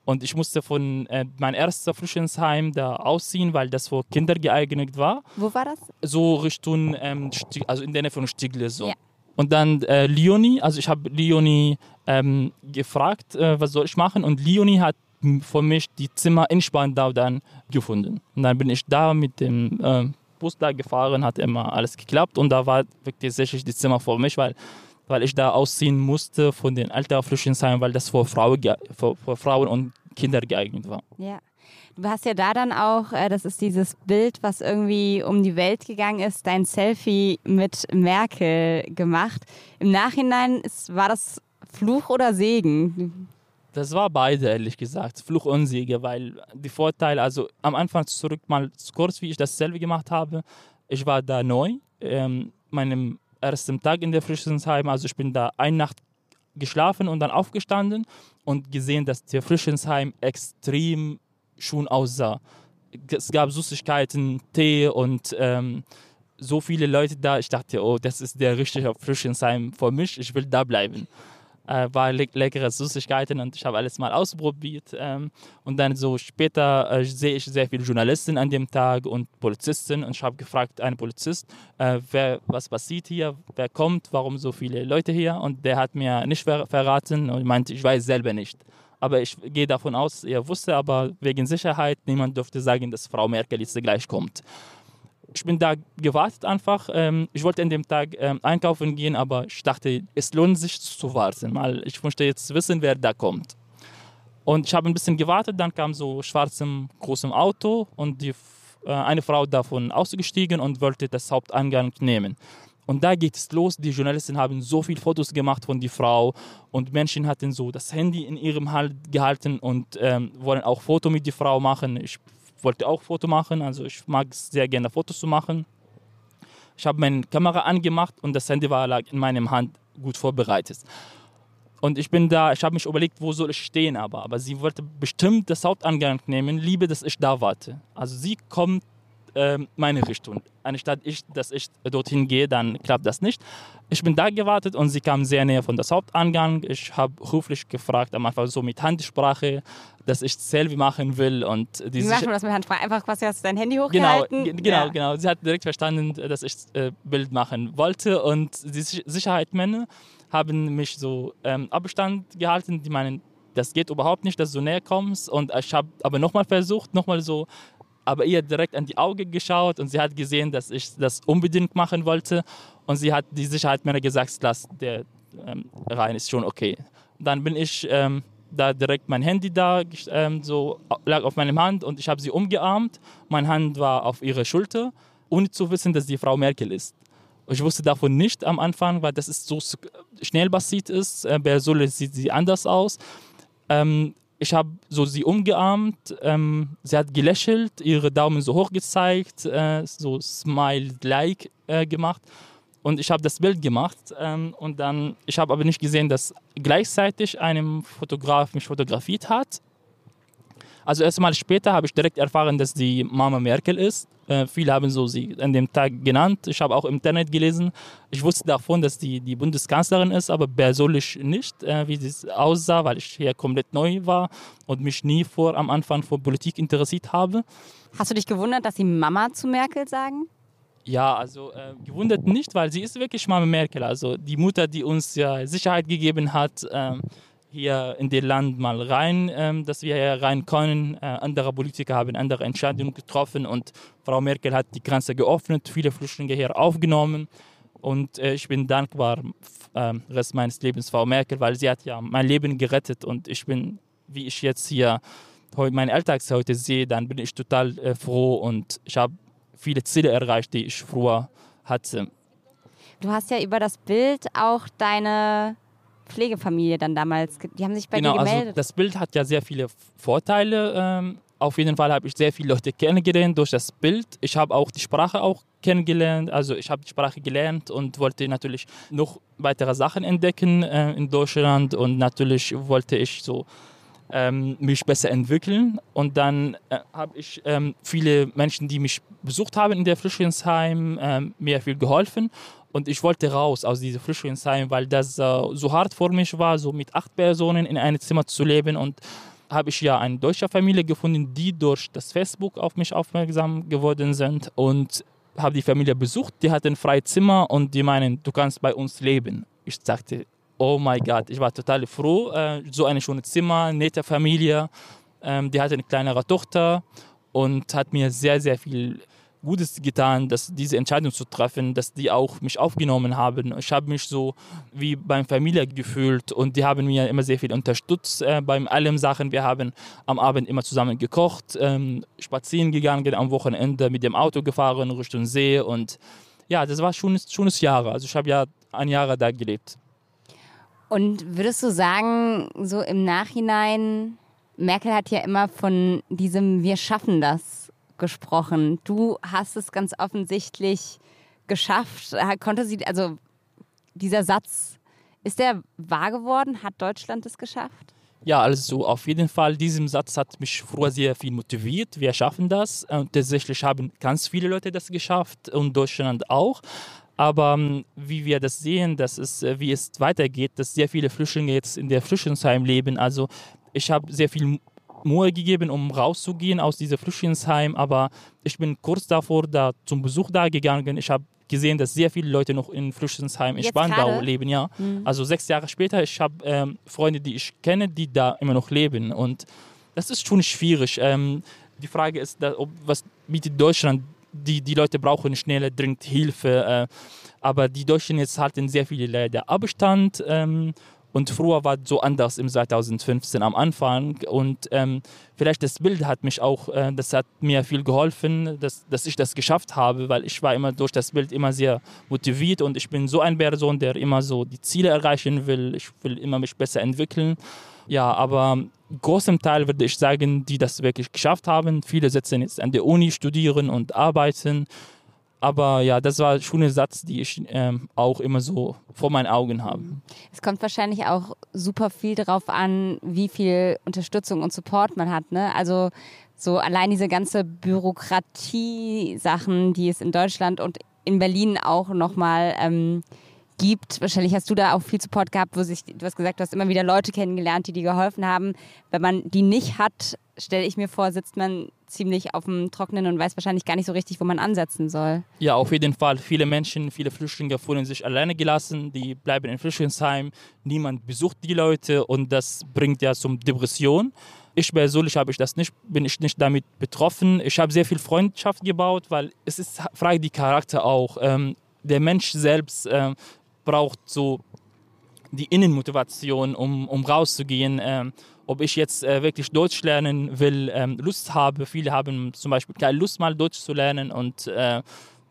Und ich musste von äh, mein erster Flüchtlingsheim da ausziehen, weil das für Kinder geeignet war. Wo war das? So Richtung, ähm, also in der Nähe von Stigle so. Ja. Und dann äh, Leonie, also ich habe Leonie ähm, gefragt, äh, was soll ich machen? Und Leonie hat für mich die Zimmer in Spandau dann gefunden. Und dann bin ich da mit dem äh, Bus da gefahren, hat immer alles geklappt und da war wirklich tatsächlich die Zimmer für mich, weil, weil ich da ausziehen musste von den alten Flüchtlingsheimen, weil das für, Frauen ge- für, für Frauen und Kinder geeignet war. Ja. Du hast ja da dann auch, äh, das ist dieses Bild, was irgendwie um die Welt gegangen ist, dein Selfie mit Merkel gemacht. Im Nachhinein ist, war das Fluch oder Segen? Das war beide, ehrlich gesagt. Fluch und Segen, weil die Vorteile, also am Anfang zurück mal kurz, wie ich das selber gemacht habe. Ich war da neu, ähm, meinem ersten Tag in der Flüchtlingsheim, also ich bin da eine Nacht geschlafen und dann aufgestanden und gesehen, dass der Flüchtlingsheim extrem schon aussah. Es gab Süßigkeiten, Tee und ähm, so viele Leute da. Ich dachte, oh, das ist der richtige Flüchtlingsheim für mich. Ich will da bleiben. Äh, war le leckere Süßigkeiten und ich habe alles mal ausprobiert. Ähm, und dann so später äh, sehe ich sehr viele Journalisten an dem Tag und Polizisten und ich habe gefragt, einen Polizist, äh, wer, was passiert hier, wer kommt, warum so viele Leute hier und der hat mir nicht ver verraten und meinte, ich weiß selber nicht. Aber ich gehe davon aus, er wusste, aber wegen Sicherheit, niemand durfte sagen, dass Frau Merkel jetzt gleich kommt. Ich bin da gewartet einfach. Ähm, ich wollte an dem Tag ähm, einkaufen gehen, aber ich dachte, es lohnt sich zu warten, weil ich möchte jetzt wissen, wer da kommt. Und ich habe ein bisschen gewartet, dann kam so schwarzem großem Auto und die, äh, eine Frau davon ausgestiegen und wollte das Haupteingang nehmen. Und da geht es los. Die Journalisten haben so viele Fotos gemacht von der Frau und Menschen hatten so das Handy in ihrem Hand gehalten und ähm, wollen auch Foto mit der Frau machen. Ich wollte auch Foto machen, also ich mag sehr gerne Fotos zu machen. Ich habe meine Kamera angemacht und das Handy war lag in meiner Hand gut vorbereitet. Und ich bin da, ich habe mich überlegt, wo soll ich stehen aber. Aber sie wollte bestimmt das Haupteingang nehmen, liebe, dass ich da warte. Also sie kommt meine Richtung. Anstatt ich, dass ich dorthin gehe, dann klappt das nicht. Ich bin da gewartet und sie kam sehr näher von das Hauptangang. Ich habe höflich gefragt, am Anfang so mit Handsprache, dass ich Selfie machen will. Und die Wie machen wir das mit Handsprache? Einfach quasi hast du dein Handy genau, hochgehalten? Genau, genau, ja. genau. Sie hat direkt verstanden, dass ich äh, Bild machen wollte. Und die Sicherheitsmänner haben mich so ähm, Abstand gehalten. Die meinen, das geht überhaupt nicht, dass du näher kommst. Und ich habe aber nochmal versucht, nochmal so aber ihr direkt an die Augen geschaut und sie hat gesehen, dass ich das unbedingt machen wollte. Und sie hat die Sicherheit mir gesagt, lass der ähm, rein, ist schon okay. Dann bin ich ähm, da direkt mein Handy da, ähm, so lag auf meiner Hand und ich habe sie umgearmt. Meine Hand war auf ihre Schulter, ohne zu wissen, dass die Frau Merkel ist. Ich wusste davon nicht am Anfang, weil das ist so schnell passiert ist. Äh, bei Sulle sieht sie anders aus. Ähm, ich habe so sie umgearmt, ähm, sie hat gelächelt, ihre Daumen so hoch gezeigt, äh, so Smile-like äh, gemacht und ich habe das Bild gemacht ähm, und dann, ich habe aber nicht gesehen, dass gleichzeitig ein Fotograf mich fotografiert hat also erstmal später habe ich direkt erfahren, dass die Mama Merkel ist. Äh, viele haben so sie an dem Tag genannt. Ich habe auch im Internet gelesen. Ich wusste davon, dass die die Bundeskanzlerin ist, aber persönlich nicht, äh, wie sie aussah, weil ich hier komplett neu war und mich nie vor am Anfang für Politik interessiert habe. Hast du dich gewundert, dass sie Mama zu Merkel sagen? Ja, also äh, gewundert nicht, weil sie ist wirklich Mama Merkel. Also die Mutter, die uns ja Sicherheit gegeben hat. Hier in das Land mal rein, ähm, dass wir hier rein können. Äh, andere Politiker haben andere Entscheidungen getroffen und Frau Merkel hat die Grenze geöffnet, viele Flüchtlinge hier aufgenommen. Und äh, ich bin dankbar äh, Rest meines Lebens Frau Merkel, weil sie hat ja mein Leben gerettet und ich bin, wie ich jetzt hier heute meinen Alltag heute sehe, dann bin ich total äh, froh und ich habe viele Ziele erreicht, die ich früher hatte. Du hast ja über das Bild auch deine Pflegefamilie dann damals, die haben sich bei genau, dir also gemeldet? Also das Bild hat ja sehr viele Vorteile. Ähm, auf jeden Fall habe ich sehr viele Leute kennengelernt durch das Bild. Ich habe auch die Sprache auch kennengelernt. Also ich habe die Sprache gelernt und wollte natürlich noch weitere Sachen entdecken äh, in Deutschland und natürlich wollte ich so ähm, mich besser entwickeln. Und dann äh, habe ich ähm, viele Menschen, die mich besucht haben in der Flüchtlingsheim, ähm, mir viel geholfen. Und ich wollte raus aus diesem Flüchtlingsheim, weil das äh, so hart für mich war, so mit acht Personen in einem Zimmer zu leben. Und habe ich ja eine deutsche Familie gefunden, die durch das Facebook auf mich aufmerksam geworden sind. Und habe die Familie besucht, die hatten ein freies Zimmer und die meinen, du kannst bei uns leben. Ich sagte, oh mein Gott, ich war total froh. Äh, so ein schönes Zimmer, nette Familie. Ähm, die hatte eine kleinere Tochter und hat mir sehr, sehr viel Gutes getan, dass diese Entscheidung zu treffen, dass die auch mich aufgenommen haben. Ich habe mich so wie beim Familie gefühlt und die haben mir immer sehr viel unterstützt äh, beim allem Sachen. Wir haben am Abend immer zusammen gekocht, ähm, spazieren gegangen, am Wochenende mit dem Auto gefahren Richtung See und ja, das war schon schönes Jahr. Also ich habe ja ein Jahr da gelebt. Und würdest du sagen, so im Nachhinein, Merkel hat ja immer von diesem Wir schaffen das gesprochen. Du hast es ganz offensichtlich geschafft. Konnte sie, also dieser Satz, ist der wahr geworden? Hat Deutschland es geschafft? Ja, also auf jeden Fall, diesem Satz hat mich früher sehr viel motiviert. Wir schaffen das. Und tatsächlich haben ganz viele Leute das geschafft und Deutschland auch. Aber ähm, wie wir das sehen, das ist, äh, wie es weitergeht, dass sehr viele Flüchtlinge jetzt in der Flüchtlingsheim leben. Also ich habe sehr viel Mühe gegeben, um rauszugehen aus diesem Flüchtlingsheim, aber ich bin kurz davor da zum Besuch da gegangen. Ich habe gesehen, dass sehr viele Leute noch in Flüchtlingsheim in Jetzt Spandau gerade? leben, ja. Mhm. Also sechs Jahre später, ich habe ähm, Freunde, die ich kenne, die da immer noch leben und das ist schon schwierig. Ähm, die Frage ist, da, ob, was bietet Deutschland? Die, die Leute brauchen schnell dringend Hilfe, äh, aber die Deutschen jetzt halten sehr viele leider Abstand ähm, und früher war es so anders im 2015 am Anfang. Und ähm, vielleicht das Bild hat mich auch, äh, das hat mir viel geholfen, dass, dass ich das geschafft habe, weil ich war immer durch das Bild immer sehr motiviert und ich bin so ein Person, der immer so die Ziele erreichen will. Ich will immer mich besser entwickeln. Ja, aber großem Teil würde ich sagen, die das wirklich geschafft haben. Viele sitzen jetzt an der Uni, studieren und arbeiten. Aber ja, das war schon ein Satz, die ich ähm, auch immer so vor meinen Augen habe. Es kommt wahrscheinlich auch super viel darauf an, wie viel Unterstützung und Support man hat. Ne? Also so allein diese ganze Bürokratie-Sachen, die es in Deutschland und in Berlin auch nochmal ähm, gibt. Wahrscheinlich hast du da auch viel Support gehabt, wo sich, du hast gesagt, du hast immer wieder Leute kennengelernt, die dir geholfen haben. Wenn man die nicht hat, stelle ich mir vor, sitzt man ziemlich auf dem Trockenen und weiß wahrscheinlich gar nicht so richtig, wo man ansetzen soll. Ja, auf jeden Fall. Viele Menschen, viele Flüchtlinge fühlen sich alleine gelassen, die bleiben in Flüchtlingsheim, niemand besucht die Leute und das bringt ja zum Depression. Ich persönlich habe ich das nicht, bin ich nicht damit betroffen. Ich habe sehr viel Freundschaft gebaut, weil es ist frei die Charakter auch. Ähm, der Mensch selbst äh, braucht so die Innenmotivation, um, um rauszugehen. Ähm, ob ich jetzt äh, wirklich Deutsch lernen will, ähm, Lust habe. Viele haben zum Beispiel keine Lust, mal Deutsch zu lernen und äh,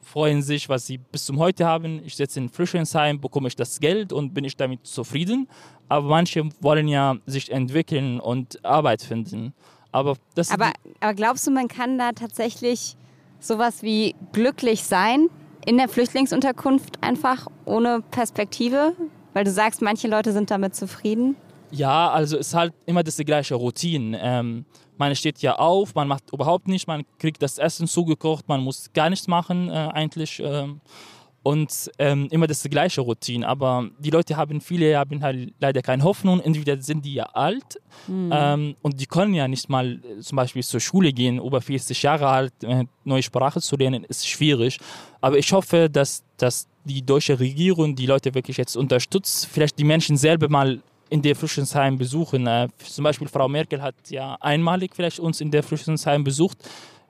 freuen sich, was sie bis zum heute haben. Ich sitze in Flüchtlingsheim, bekomme ich das Geld und bin ich damit zufrieden. Aber manche wollen ja sich entwickeln und Arbeit finden. Aber, das aber, aber glaubst du, man kann da tatsächlich sowas wie glücklich sein in der Flüchtlingsunterkunft einfach ohne Perspektive? Weil du sagst, manche Leute sind damit zufrieden. Ja, also es ist halt immer das gleiche Routine. Ähm, man steht ja auf, man macht überhaupt nichts, man kriegt das Essen zugekocht, man muss gar nichts machen äh, eigentlich. Ähm, und ähm, immer das gleiche Routine. Aber die Leute haben, viele haben halt leider keine Hoffnung. Entweder sind die ja alt mhm. ähm, und die können ja nicht mal äh, zum Beispiel zur Schule gehen, über 40 Jahre alt, äh, neue Sprache zu lernen, ist schwierig. Aber ich hoffe, dass, dass die deutsche Regierung die Leute wirklich jetzt unterstützt, vielleicht die Menschen selber mal in der Flüchtlingsheim besuchen. Äh, zum Beispiel Frau Merkel hat ja einmalig vielleicht uns in der Flüchtlingsheim besucht.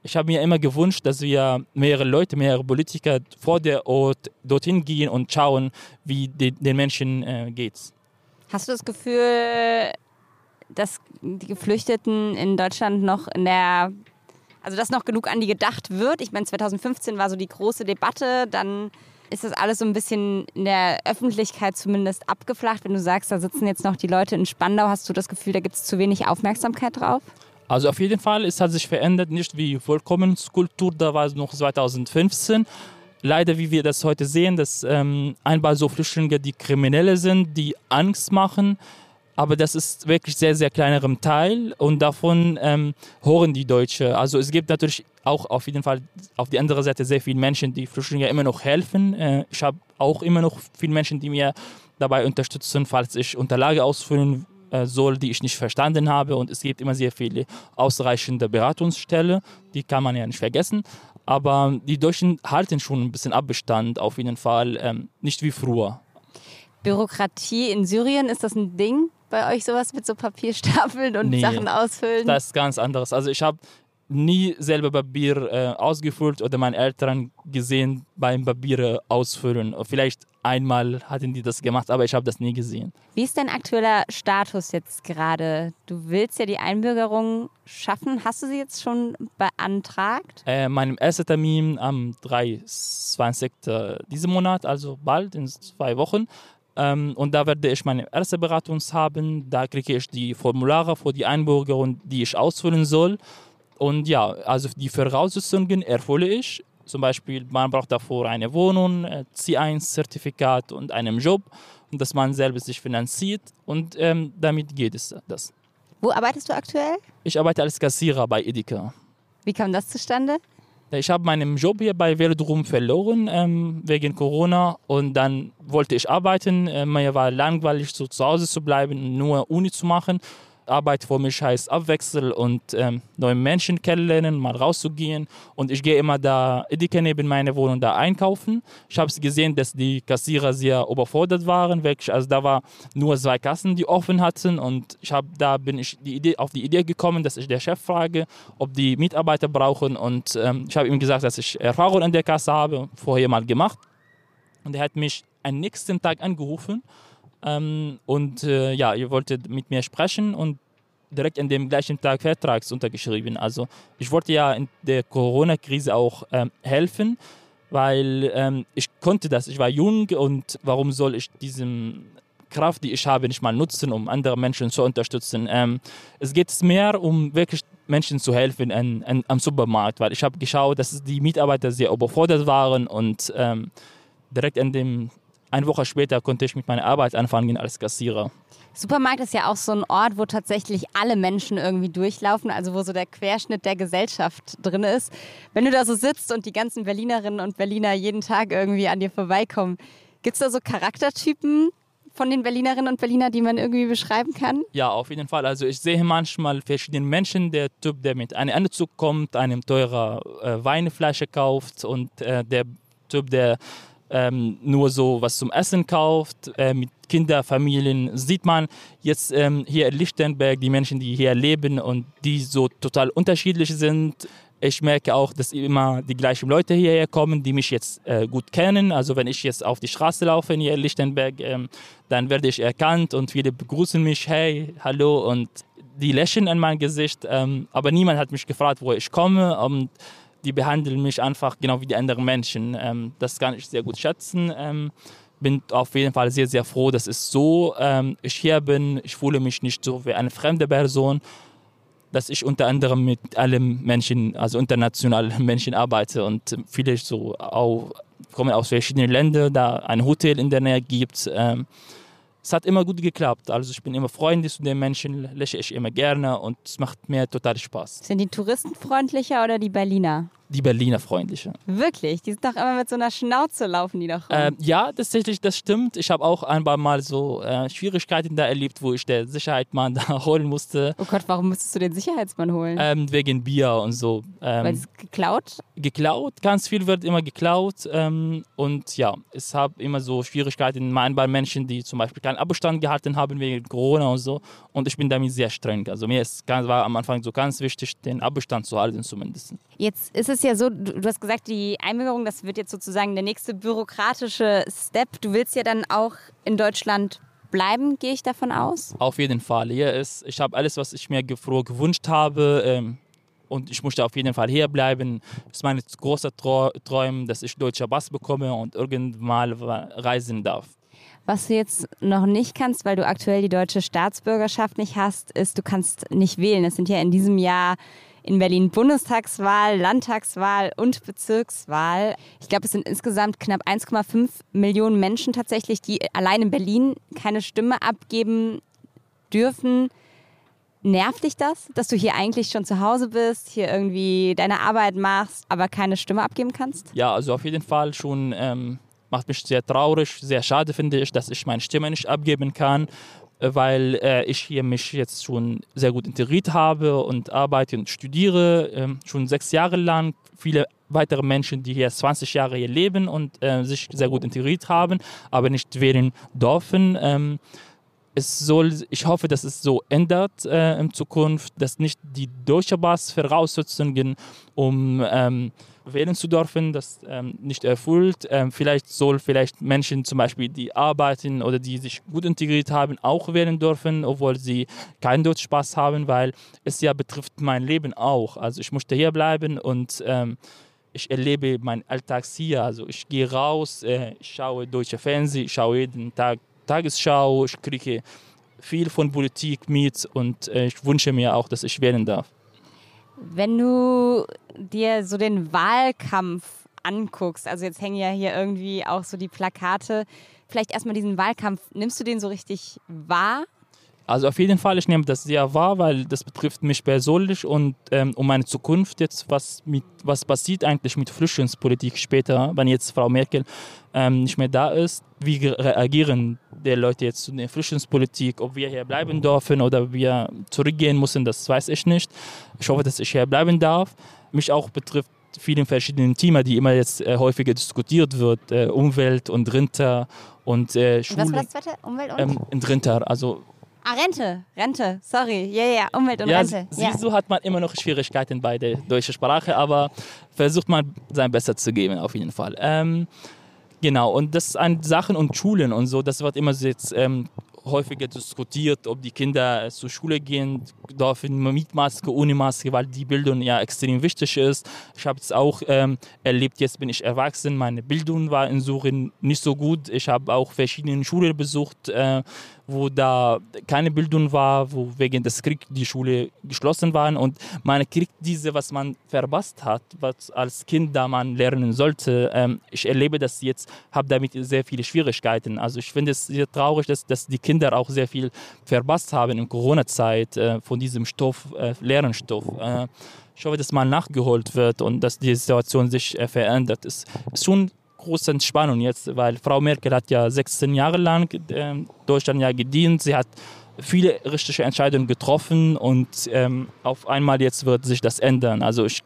Ich habe mir immer gewünscht, dass wir mehrere Leute, mehrere Politiker vor der Ort dorthin gehen und schauen, wie de, den Menschen äh, geht. Hast du das Gefühl, dass die Geflüchteten in Deutschland noch in der, also dass noch genug an die gedacht wird? Ich meine, 2015 war so die große Debatte, dann ist das alles so ein bisschen in der Öffentlichkeit zumindest abgeflacht. Wenn du sagst, da sitzen jetzt noch die Leute in Spandau, hast du das Gefühl, da gibt es zu wenig Aufmerksamkeit drauf? Also auf jeden Fall, es hat sich verändert, nicht wie Vollkommenskultur, da war es noch 2015. Leider, wie wir das heute sehen, dass ähm, einmal so Flüchtlinge, die Kriminelle sind, die Angst machen, aber das ist wirklich sehr, sehr kleinerem Teil und davon ähm, hören die Deutsche. Also es gibt natürlich auch auf jeden Fall auf die andere Seite sehr viele Menschen, die Flüchtlinge immer noch helfen. Äh, ich habe auch immer noch viele Menschen, die mir dabei unterstützen, falls ich Unterlage ausfüllen äh, soll, die ich nicht verstanden habe. Und es gibt immer sehr viele ausreichende Beratungsstellen, die kann man ja nicht vergessen. Aber die Deutschen halten schon ein bisschen Abbestand, auf jeden Fall, ähm, nicht wie früher. Bürokratie in Syrien, ist das ein Ding bei euch sowas mit so Papierstapeln und nee, Sachen ausfüllen? Das ist ganz anderes. Also ich habe nie selber Papier äh, ausgefüllt oder meine Eltern gesehen beim Papier ausfüllen. Vielleicht einmal hatten die das gemacht, aber ich habe das nie gesehen. Wie ist dein aktueller Status jetzt gerade? Du willst ja die Einbürgerung schaffen. Hast du sie jetzt schon beantragt? Äh, meinem ersten Termin am 23. diesen Monat, also bald in zwei Wochen. Ähm, und da werde ich meine erste Beratung haben. Da kriege ich die Formulare für die Einbürgerung, die ich ausfüllen soll. Und ja, also die Voraussetzungen erfülle ich. Zum Beispiel, man braucht davor eine Wohnung, äh, C1-Zertifikat und einen Job und dass man selber sich finanziert und ähm, damit geht es das. Wo arbeitest du aktuell? Ich arbeite als Kassierer bei Edeka. Wie kam das zustande? Ich habe meinen Job hier bei Velodrom verloren ähm, wegen Corona und dann wollte ich arbeiten. Äh, mir war langweilig, so zu Hause zu bleiben, nur Uni zu machen. Arbeit für mich heißt Abwechsel und ähm, neue Menschen kennenlernen, mal rauszugehen. Und ich gehe immer da, Edeka neben meiner Wohnung da einkaufen. Ich habe gesehen, dass die Kassierer sehr überfordert waren. Wirklich. Also da war nur zwei Kassen, die offen hatten. Und ich habe da bin ich die Idee, auf die Idee gekommen, dass ich der Chef frage, ob die Mitarbeiter brauchen. Und ähm, ich habe ihm gesagt, dass ich Erfahrung an der Kasse habe, vorher mal gemacht. Und er hat mich am nächsten Tag angerufen ähm, und äh, ja, ihr wolltet mit mir sprechen und direkt an dem gleichen Tag Vertrags untergeschrieben. Also ich wollte ja in der Corona-Krise auch ähm, helfen, weil ähm, ich konnte das. Ich war jung und warum soll ich diesen Kraft, die ich habe, nicht mal nutzen, um andere Menschen zu unterstützen. Ähm, es geht mehr um wirklich Menschen zu helfen an, an, am Supermarkt, weil ich habe geschaut, dass die Mitarbeiter sehr überfordert waren und ähm, direkt in dem, eine Woche später konnte ich mit meiner Arbeit anfangen als Kassierer. Supermarkt ist ja auch so ein Ort, wo tatsächlich alle Menschen irgendwie durchlaufen, also wo so der Querschnitt der Gesellschaft drin ist. Wenn du da so sitzt und die ganzen Berlinerinnen und Berliner jeden Tag irgendwie an dir vorbeikommen, gibt es da so Charaktertypen, von den Berlinerinnen und Berlinern, die man irgendwie beschreiben kann? Ja, auf jeden Fall. Also ich sehe manchmal verschiedene Menschen. Der Typ, der mit einem Anzug kommt, einem teurer äh, Weinflasche kauft und äh, der Typ, der ähm, nur so was zum Essen kauft, äh, mit Kinderfamilien, sieht man jetzt ähm, hier in Lichtenberg die Menschen, die hier leben und die so total unterschiedlich sind. Ich merke auch, dass immer die gleichen Leute hierher kommen, die mich jetzt äh, gut kennen. Also wenn ich jetzt auf die Straße laufe hier in Lichtenberg, ähm, dann werde ich erkannt und viele begrüßen mich, hey, hallo und die lächeln an mein Gesicht. Ähm, aber niemand hat mich gefragt, wo ich komme und die behandeln mich einfach genau wie die anderen Menschen. Ähm, das kann ich sehr gut schätzen. Ähm, bin auf jeden Fall sehr, sehr froh, dass es so ähm, ich hier bin. Ich fühle mich nicht so wie eine fremde Person dass ich unter anderem mit allen Menschen, also internationalen Menschen arbeite und viele so auch kommen aus verschiedenen Ländern, da ein Hotel in der Nähe gibt. Ähm, es hat immer gut geklappt. Also ich bin immer freundlich zu den Menschen, lächle ich immer gerne und es macht mir total Spaß. Sind die Touristen freundlicher oder die Berliner? Die Berliner freundliche. Wirklich? Die sind doch immer mit so einer Schnauze laufen die doch rum. Äh, ja, tatsächlich, das stimmt. Ich habe auch ein paar Mal so äh, Schwierigkeiten da erlebt, wo ich den Sicherheitsmann da holen musste. Oh Gott, warum musstest du den Sicherheitsmann holen? Ähm, wegen Bier und so. Ähm, Weil es geklaut? Geklaut, ganz viel wird immer geklaut. Ähm, und ja, es habe immer so Schwierigkeiten mit ein paar Menschen, die zum Beispiel keinen Abstand gehalten haben wegen Corona und so. Und ich bin damit sehr streng. Also mir ist, war am Anfang so ganz wichtig, den Abstand zu halten zumindest. Jetzt ist es ja so, du, du hast gesagt, die Einbürgerung, das wird jetzt sozusagen der nächste bürokratische Step. Du willst ja dann auch in Deutschland bleiben, gehe ich davon aus? Auf jeden Fall. Hier ist, ich habe alles, was ich mir gewünscht habe. Ähm, und ich möchte auf jeden Fall hier bleiben. Das ist mein großer Traum, dass ich deutscher Pass bekomme und irgendwann mal reisen darf. Was du jetzt noch nicht kannst, weil du aktuell die deutsche Staatsbürgerschaft nicht hast, ist, du kannst nicht wählen. Es sind ja in diesem Jahr in Berlin Bundestagswahl, Landtagswahl und Bezirkswahl. Ich glaube, es sind insgesamt knapp 1,5 Millionen Menschen tatsächlich, die allein in Berlin keine Stimme abgeben dürfen. Nervt dich das, dass du hier eigentlich schon zu Hause bist, hier irgendwie deine Arbeit machst, aber keine Stimme abgeben kannst? Ja, also auf jeden Fall schon ähm, macht mich sehr traurig, sehr schade finde ich, dass ich meine Stimme nicht abgeben kann weil äh, ich hier mich jetzt schon sehr gut integriert habe und arbeite und studiere, äh, schon sechs Jahre lang. Viele weitere Menschen, die hier 20 Jahre hier leben und äh, sich sehr gut integriert haben, aber nicht wählen dürfen. Ähm, es soll, ich hoffe, dass es so ändert äh, in Zukunft, dass nicht die deutsche Bass Voraussetzungen um ähm, wählen zu dürfen, das ähm, nicht erfüllt. Ähm, vielleicht soll vielleicht Menschen zum Beispiel, die arbeiten oder die sich gut integriert haben, auch wählen dürfen, obwohl sie keinen Deutschspaß haben, weil es ja betrifft mein Leben auch. Also ich möchte hier bleiben und ähm, ich erlebe meinen Alltag hier. Also ich gehe raus, äh, ich schaue deutsche Fernsehen, ich schaue jeden Tag Tagesschau, ich kriege viel von Politik mit und äh, ich wünsche mir auch, dass ich wählen darf. Wenn du dir so den Wahlkampf anguckst, also jetzt hängen ja hier irgendwie auch so die Plakate, vielleicht erstmal diesen Wahlkampf, nimmst du den so richtig wahr? Also auf jeden Fall, ich nehme das sehr wahr, weil das betrifft mich persönlich und ähm, um meine Zukunft jetzt, was, mit, was passiert eigentlich mit Flüchtlingspolitik später, wenn jetzt Frau Merkel ähm, nicht mehr da ist. Wie reagieren die Leute jetzt zu der Flüchtlingspolitik? Ob wir hier bleiben dürfen oder wir zurückgehen müssen, das weiß ich nicht. Ich hoffe, dass ich hier bleiben darf. Mich auch betrifft viele verschiedene Themen, die immer jetzt äh, häufiger diskutiert wird. Äh, Umwelt und Rente und äh, Schule. Was war das zweite? Umwelt und? Ähm, und Rente, also Ah, Rente, Rente, sorry. Ja, ja, Umwelt und ja, Rente. Ja. Du, hat man immer noch Schwierigkeiten bei der deutschen Sprache, aber versucht man sein Bestes zu geben, auf jeden Fall. Ähm, genau, und das an Sachen und Schulen und so, das wird immer jetzt ähm, häufiger diskutiert, ob die Kinder zur Schule gehen dürfen mit Maske, ohne Maske, weil die Bildung ja extrem wichtig ist. Ich habe es auch ähm, erlebt, jetzt bin ich erwachsen, meine Bildung war in Surin nicht so gut. Ich habe auch verschiedene Schulen besucht, äh, wo da keine Bildung war, wo wegen des Kriegs die Schule geschlossen waren und man kriegt diese, was man verpasst hat, was als Kind da man lernen sollte. Ähm, ich erlebe das jetzt, habe damit sehr viele Schwierigkeiten. Also ich finde es sehr traurig, dass, dass die Kinder auch sehr viel verpasst haben in Corona-Zeit äh, von diesem Stoff, äh, Lernstoff. Äh, ich hoffe, dass mal nachgeholt wird und dass die Situation sich äh, verändert. Es ist schon große Entspannung jetzt, weil Frau Merkel hat ja 16 Jahre lang äh, Deutschland ja gedient. Sie hat viele richtige Entscheidungen getroffen und ähm, auf einmal jetzt wird sich das ändern. Also ich,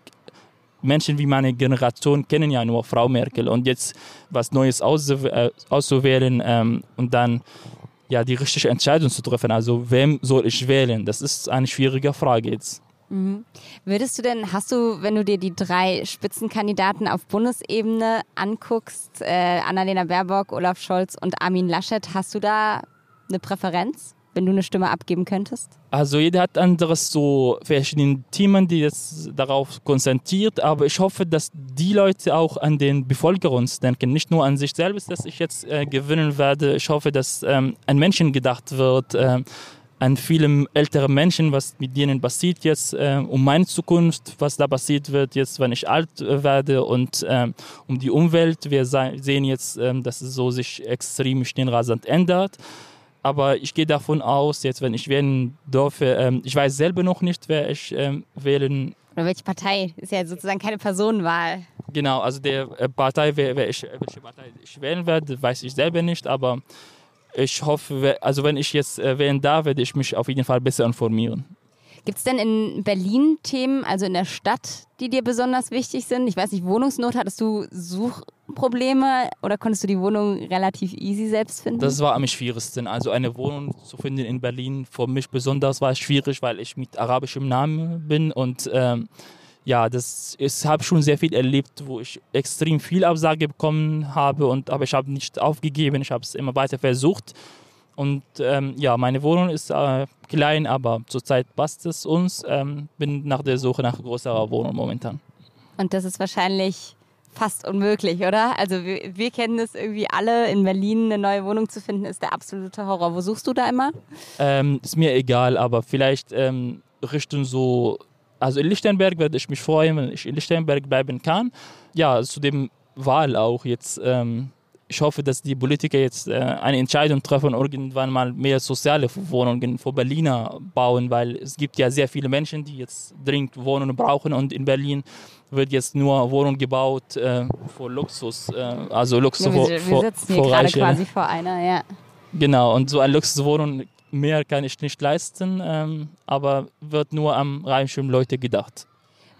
Menschen wie meine Generation kennen ja nur Frau Merkel und jetzt was Neues äh, auszuwählen ähm, und dann ja die richtige Entscheidung zu treffen. Also wem soll ich wählen? Das ist eine schwierige Frage jetzt. Mhm. Würdest du denn, hast du, wenn du dir die drei Spitzenkandidaten auf Bundesebene anguckst, äh, Annalena Baerbock, Olaf Scholz und Armin Laschet, hast du da eine Präferenz, wenn du eine Stimme abgeben könntest? Also jeder hat anderes so verschiedene Themen, die jetzt darauf konzentriert, aber ich hoffe, dass die Leute auch an den Bevölkerung denken, nicht nur an sich selbst, dass ich jetzt äh, gewinnen werde. Ich hoffe, dass ähm, an Menschen gedacht wird. Äh, an vielen älteren Menschen, was mit denen passiert jetzt, äh, um meine Zukunft, was da passiert wird jetzt, wenn ich alt äh, werde und äh, um die Umwelt. Wir sehen jetzt, äh, dass es so sich extrem schnell rasant ändert. Aber ich gehe davon aus, jetzt, wenn ich wählen dürfe, ähm, ich weiß selber noch nicht, wer ich ähm, wählen. Oder welche Partei? Ist ja sozusagen keine Personenwahl. Genau, also der äh, Partei, wer, wer ich, welche Partei ich wählen werde, weiß ich selber nicht, aber ich hoffe, also wenn ich jetzt äh, wählen darf, werde ich mich auf jeden Fall besser informieren. Gibt es denn in Berlin Themen, also in der Stadt, die dir besonders wichtig sind? Ich weiß nicht, Wohnungsnot, hattest du Suchprobleme oder konntest du die Wohnung relativ easy selbst finden? Das war am schwierigsten. Also eine Wohnung zu finden in Berlin für mich besonders war schwierig, weil ich mit arabischem Namen bin und ähm, ja, das ist habe schon sehr viel erlebt, wo ich extrem viel Absage bekommen habe und aber ich habe nicht aufgegeben, ich habe es immer weiter versucht und ähm, ja, meine Wohnung ist äh, klein, aber zurzeit passt es uns. Ähm, bin nach der Suche nach größerer Wohnung momentan. Und das ist wahrscheinlich fast unmöglich, oder? Also wir, wir kennen es irgendwie alle, in Berlin eine neue Wohnung zu finden, ist der absolute Horror. Wo suchst du da immer? Ähm, ist mir egal, aber vielleicht ähm, Richtung so also in Lichtenberg werde ich mich freuen, wenn ich in Lichtenberg bleiben kann. Ja, zu dem Wahl auch jetzt. Ähm, ich hoffe, dass die Politiker jetzt äh, eine Entscheidung treffen irgendwann mal mehr soziale Wohnungen für Berliner bauen, weil es gibt ja sehr viele Menschen, die jetzt dringend Wohnungen brauchen und in Berlin wird jetzt nur Wohnungen gebaut äh, für Luxus, äh, also Luxus ja, wir, wir sitzen hier gerade quasi vor einer, ja. Genau, und so eine Luxuswohnung mehr kann ich nicht leisten, ähm, aber wird nur am reichen Leute gedacht.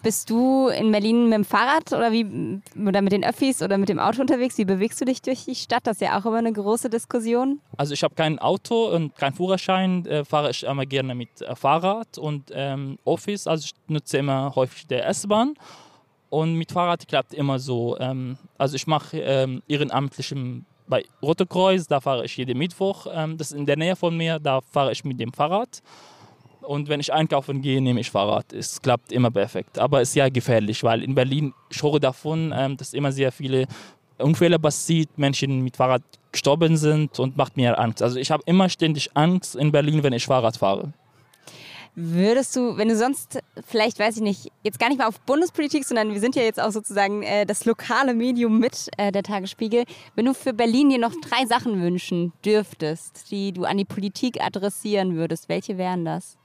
Bist du in Berlin mit dem Fahrrad oder, wie, oder mit den Öffis oder mit dem Auto unterwegs? Wie bewegst du dich durch die Stadt? Das ist ja auch immer eine große Diskussion. Also ich habe kein Auto und keinen Führerschein, äh, fahre ich immer gerne mit äh, Fahrrad und ähm, Office. Also ich nutze immer häufig der S-Bahn und mit Fahrrad klappt immer so. Ähm, also ich mache ähm, ehrenamtlichen bei Rote Kreuz, da fahre ich jeden Mittwoch. Ähm, das ist in der Nähe von mir, da fahre ich mit dem Fahrrad. Und wenn ich einkaufen gehe, nehme ich Fahrrad. Es klappt immer perfekt. Aber es ist ja gefährlich, weil in Berlin, ich höre davon, ähm, dass immer sehr viele Unfälle passiert, Menschen mit Fahrrad gestorben sind und macht mir Angst. Also ich habe immer ständig Angst in Berlin, wenn ich Fahrrad fahre. Würdest du, wenn du sonst, vielleicht weiß ich nicht, jetzt gar nicht mal auf Bundespolitik, sondern wir sind ja jetzt auch sozusagen äh, das lokale Medium mit äh, der Tagesspiegel, wenn du für Berlin dir noch drei Sachen wünschen dürftest, die du an die Politik adressieren würdest, welche wären das?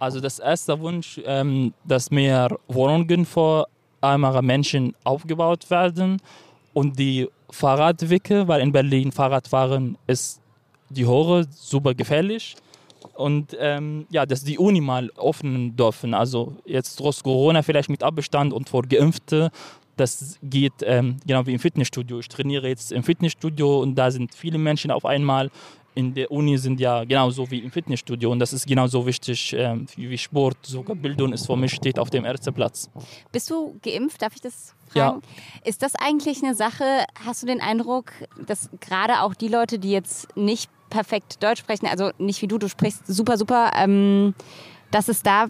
Also das erste Wunsch, ähm, dass mehr Wohnungen für ärmere Menschen aufgebaut werden und die Fahrradwege, weil in Berlin Fahrradfahren ist die Horror super gefährlich und ähm, ja, dass die Uni mal öffnen dürfen. Also jetzt trotz Corona vielleicht mit Abstand und vor Geimpfte. Das geht ähm, genau wie im Fitnessstudio. Ich trainiere jetzt im Fitnessstudio und da sind viele Menschen auf einmal. In der Uni sind ja genauso wie im Fitnessstudio und das ist genauso wichtig ähm, wie Sport. Sogar Bildung ist für mich steht auf dem ersten Platz. Bist du geimpft? Darf ich das fragen? Ja. Ist das eigentlich eine Sache? Hast du den Eindruck, dass gerade auch die Leute, die jetzt nicht perfekt Deutsch sprechen, also nicht wie du, du sprichst super, super, ähm, dass es da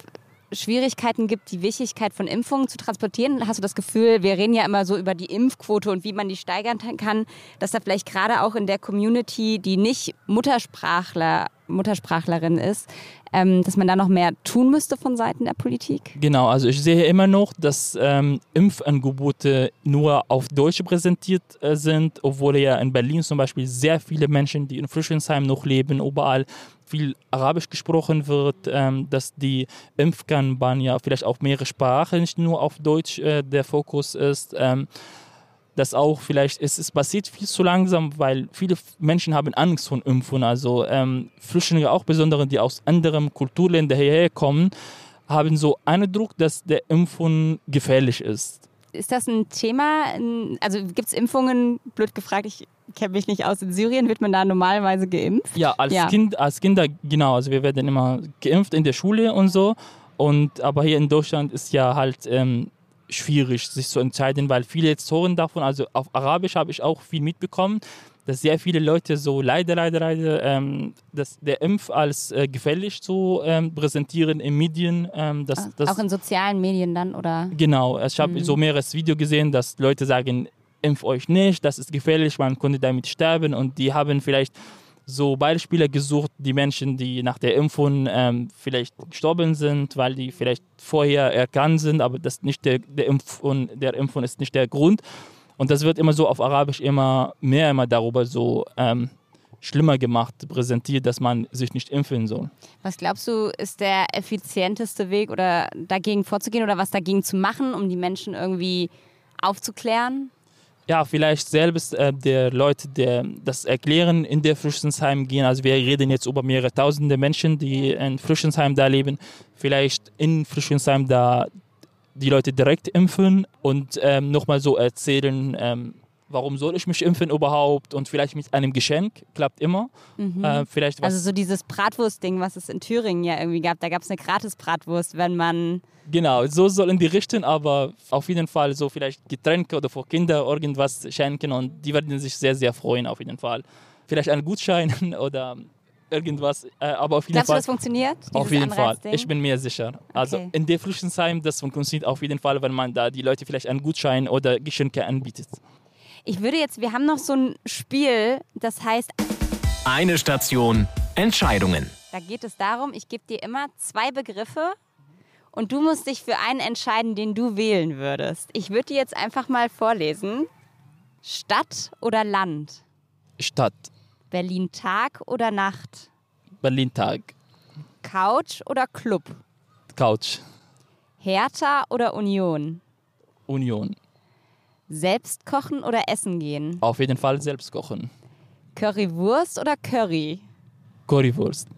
Schwierigkeiten gibt, die Wichtigkeit von Impfungen zu transportieren? Hast du das Gefühl, wir reden ja immer so über die Impfquote und wie man die steigern kann, dass da vielleicht gerade auch in der Community, die nicht Muttersprachler Muttersprachlerin ist, ähm, dass man da noch mehr tun müsste von Seiten der Politik? Genau, also ich sehe immer noch, dass ähm, Impfangebote nur auf Deutsch präsentiert äh, sind, obwohl ja in Berlin zum Beispiel sehr viele Menschen, die in Frischensheim noch leben, überall viel Arabisch gesprochen wird, ähm, dass die Impfkampagne vielleicht auf mehrere Sprachen, nicht nur auf Deutsch äh, der Fokus ist. Ähm, dass auch vielleicht, es, es passiert viel zu langsam, weil viele Menschen haben Angst vor Impfungen. Also ähm, Flüchtlinge, auch besonders die aus anderen Kulturländern hierher kommen, haben so einen Eindruck, dass der Impfung gefährlich ist. Ist das ein Thema? Also gibt es Impfungen, blöd gefragt, ich kenne mich nicht aus, in Syrien wird man da normalerweise geimpft? Ja, als, ja. Kind, als Kinder, genau, also wir werden immer geimpft in der Schule und so. Und, aber hier in Deutschland ist ja halt ähm, schwierig, sich zu entscheiden, weil viele jetzt hören davon, also auf Arabisch habe ich auch viel mitbekommen, dass sehr viele Leute so leider, leider, leider, ähm, dass der Impf als äh, gefährlich zu ähm, präsentieren in Medien. Ähm, dass, ah, auch in sozialen Medien dann, oder? Genau, ich habe mhm. so mehrere Videos gesehen, dass Leute sagen, impf euch nicht, das ist gefährlich, man könnte damit sterben und die haben vielleicht so Beispiele gesucht, die Menschen, die nach der Impfung ähm, vielleicht gestorben sind, weil die vielleicht vorher erkannt sind, aber das nicht der, der, Impfung, der Impfung ist nicht der Grund. Und das wird immer so auf Arabisch immer mehr immer darüber so ähm, schlimmer gemacht, präsentiert, dass man sich nicht impfen soll. Was glaubst du, ist der effizienteste Weg oder dagegen vorzugehen oder was dagegen zu machen, um die Menschen irgendwie aufzuklären? Ja, vielleicht selbst äh, der Leute, die das erklären, in der Flüchtlingsheim gehen. Also wir reden jetzt über mehrere tausende Menschen, die in Flüchtlingsheim da leben. Vielleicht in Flüchtlingsheim da die Leute direkt impfen und ähm, nochmal so erzählen, ähm, warum soll ich mich impfen überhaupt und vielleicht mit einem Geschenk, klappt immer. Mhm. Äh, vielleicht also so dieses Bratwurst-Ding, was es in Thüringen ja irgendwie gab, da gab es eine Gratis-Bratwurst, wenn man... Genau, so soll in die Richtung, aber auf jeden Fall so vielleicht Getränke oder für Kinder irgendwas schenken und die werden sich sehr, sehr freuen auf jeden Fall. Vielleicht einen Gutschein oder irgendwas, äh, aber auf jeden Glaubst Fall. du, das funktioniert? Auf jeden Fall, ich bin mir sicher. Also okay. in der Flüchtlingsheim, das funktioniert auf jeden Fall, wenn man da die Leute vielleicht einen Gutschein oder Geschenke anbietet. Ich würde jetzt, wir haben noch so ein Spiel, das heißt. Eine Station, Entscheidungen. Da geht es darum, ich gebe dir immer zwei Begriffe und du musst dich für einen entscheiden, den du wählen würdest. Ich würde dir jetzt einfach mal vorlesen. Stadt oder Land? Stadt. Berlin Tag oder Nacht? Berlin Tag. Couch oder Club? Couch. Hertha oder Union? Union. Selbst kochen oder essen gehen? Auf jeden Fall selbst kochen. Currywurst oder Curry? Currywurst.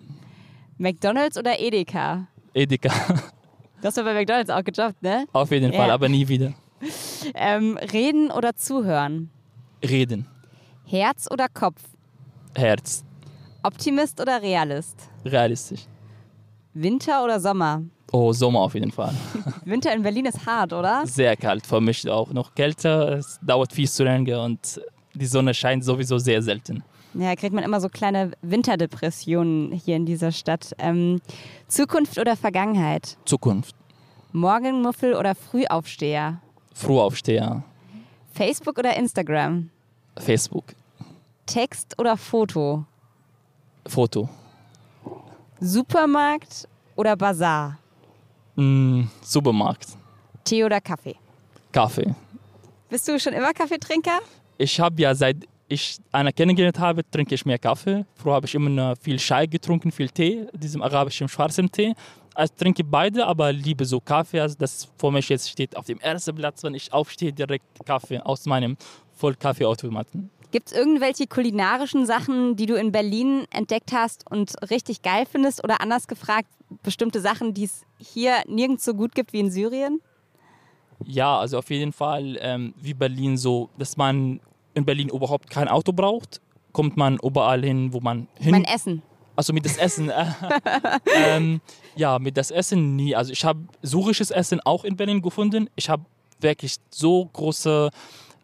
McDonalds oder Edeka? Edeka. Du hast ja bei McDonalds auch gejobbt, ne? Auf jeden Fall, aber nie wieder. Ähm, reden oder zuhören? Reden. Herz oder Kopf? Herz. Optimist oder Realist? Realistisch. Winter oder Sommer? Oh, Sommer auf jeden Fall. Winter in Berlin ist hart, oder? Sehr kalt, für mich auch noch kälter. Es dauert viel zu lange und die Sonne scheint sowieso sehr selten. Ja, kriegt man immer so kleine Winterdepressionen hier in dieser Stadt. Ähm, Zukunft oder Vergangenheit? Zukunft. Morgenmuffel oder Frühaufsteher? Frühaufsteher. Facebook oder Instagram? Facebook. Text oder Foto? Foto. Supermarkt oder Bazar? Mm, Supermarkt. Tee oder Kaffee? Kaffee. Bist du schon immer Kaffeetrinker? Ich habe ja seit ich eine kennengelernt habe, trinke ich mehr Kaffee. Früher habe ich immer viel Chai getrunken, viel Tee, diesem arabischen schwarzen Tee. Ich trinke beide, aber liebe so Kaffee. Also das vor mir jetzt steht auf dem ersten Platz, wenn ich aufstehe, direkt Kaffee aus meinem Vollkaffeeautomaten. Gibt es irgendwelche kulinarischen Sachen, die du in Berlin entdeckt hast und richtig geil findest? Oder anders gefragt, bestimmte Sachen, die es hier nirgends so gut gibt wie in Syrien? Ja, also auf jeden Fall ähm, wie Berlin so, dass man in Berlin überhaupt kein Auto braucht, kommt man überall hin, wo man hin. Mein Essen. Also mit das Essen. Äh, ähm, ja, mit das Essen nie. Also ich habe syrisches Essen auch in Berlin gefunden. Ich habe wirklich so große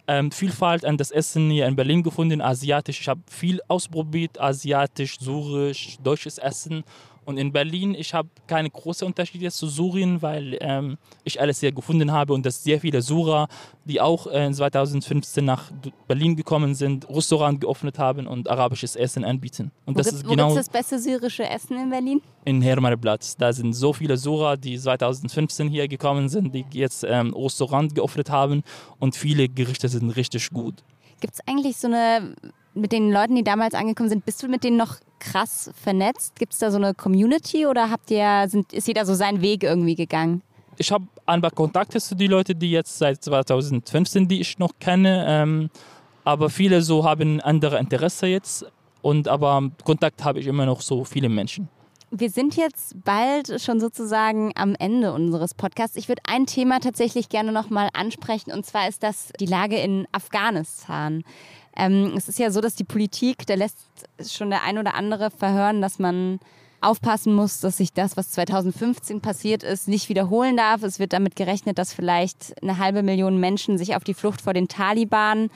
ähm, Vielfalt an das Essen hier in Berlin gefunden, asiatisch. Ich habe viel ausprobiert, asiatisch, syrisch, deutsches Essen. Und in Berlin, ich habe keine großen Unterschiede zu Syrien, weil ähm, ich alles hier gefunden habe und dass sehr viele Syrer, die auch äh, 2015 nach Berlin gekommen sind, Restaurant geöffnet haben und arabisches Essen anbieten. Und wo das gibt, ist genau das beste syrische Essen in Berlin? in Hermannplatz. Da sind so viele Syrer, die 2015 hier gekommen sind, die jetzt ähm, Restaurant geöffnet haben und viele Gerichte sind richtig gut. Gibt es eigentlich so eine, mit den Leuten, die damals angekommen sind, bist du mit denen noch krass vernetzt? Gibt es da so eine Community oder habt ihr, sind, ist jeder so seinen Weg irgendwie gegangen? Ich habe ein paar Kontakte zu den Leuten, die jetzt seit 2015, die ich noch kenne, ähm, aber viele so haben andere Interesse jetzt und aber Kontakt habe ich immer noch so viele Menschen. Wir sind jetzt bald schon sozusagen am Ende unseres Podcasts. Ich würde ein Thema tatsächlich gerne nochmal ansprechen und zwar ist das die Lage in Afghanistan. Ähm, es ist ja so, dass die Politik, da lässt schon der ein oder andere verhören, dass man aufpassen muss, dass sich das, was 2015 passiert ist, nicht wiederholen darf. Es wird damit gerechnet, dass vielleicht eine halbe Million Menschen sich auf die Flucht vor den Taliban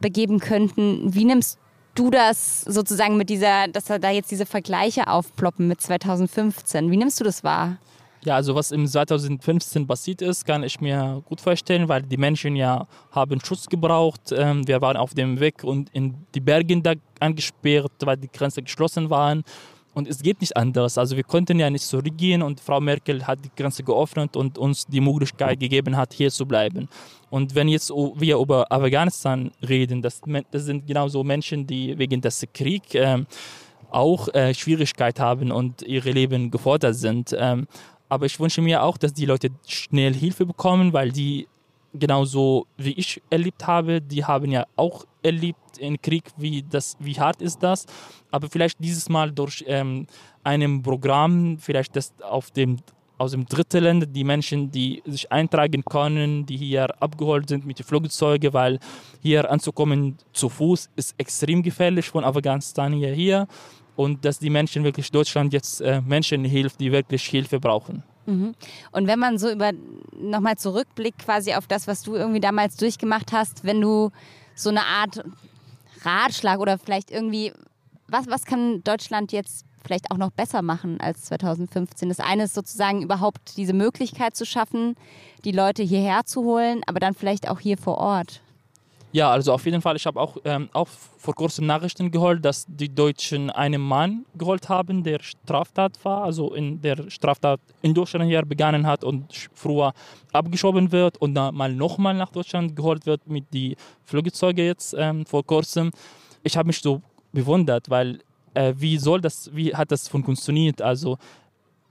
begeben könnten. Wie nimmst du das sozusagen mit dieser, dass da jetzt diese Vergleiche aufploppen mit 2015? Wie nimmst du das wahr? Ja, also was im 2015 passiert ist, kann ich mir gut vorstellen, weil die Menschen ja haben Schutz gebraucht. Ähm, wir waren auf dem Weg und in die Bergen da angesperrt, weil die Grenzen geschlossen waren. Und es geht nicht anders. Also wir konnten ja nicht zurückgehen und Frau Merkel hat die Grenze geöffnet und uns die Möglichkeit gegeben hat, hier zu bleiben. Und wenn jetzt wir über Afghanistan reden, das, das sind genauso Menschen, die wegen des Kriegs ähm, auch äh, Schwierigkeit haben und ihre Leben gefordert sind. Ähm, aber ich wünsche mir auch, dass die Leute schnell Hilfe bekommen, weil die genauso wie ich erlebt habe, die haben ja auch erlebt im Krieg, wie, das, wie hart ist das. Aber vielleicht dieses Mal durch ähm, einem Programm, vielleicht das auf dem aus dem dritten Länder, die Menschen, die sich eintragen können, die hier abgeholt sind mit den Flugzeugen, weil hier anzukommen zu Fuß ist extrem gefährlich von Afghanistan hierher und dass die Menschen wirklich Deutschland jetzt äh, Menschen hilft, die wirklich Hilfe brauchen. Mhm. Und wenn man so über nochmal zurückblickt quasi auf das, was du irgendwie damals durchgemacht hast, wenn du so eine Art Ratschlag oder vielleicht irgendwie, was, was kann Deutschland jetzt vielleicht auch noch besser machen als 2015? Das eine ist sozusagen überhaupt diese Möglichkeit zu schaffen, die Leute hierher zu holen, aber dann vielleicht auch hier vor Ort. Ja, also auf jeden Fall. Ich habe auch, ähm, auch vor kurzem Nachrichten geholt, dass die Deutschen einen Mann geholt haben, der Straftat war, also in der Straftat in Deutschland hier begonnen hat und früher abgeschoben wird und dann mal nochmal nach Deutschland geholt wird mit die Flugzeuge jetzt ähm, vor kurzem. Ich habe mich so bewundert, weil äh, wie soll das, wie hat das funktioniert? Also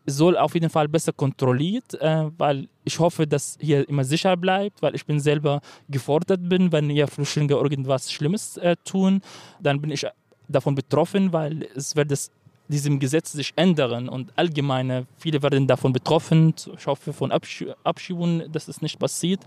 soll auf jeden Fall besser kontrolliert, äh, weil ich hoffe, dass hier immer sicher bleibt, weil ich bin selber gefordert bin, wenn hier Flüchtlinge irgendwas Schlimmes äh, tun, dann bin ich davon betroffen, weil es wird das diesem Gesetz sich ändern und allgemeine viele werden davon betroffen. Ich hoffe von Abschiebungen, dass es nicht passiert.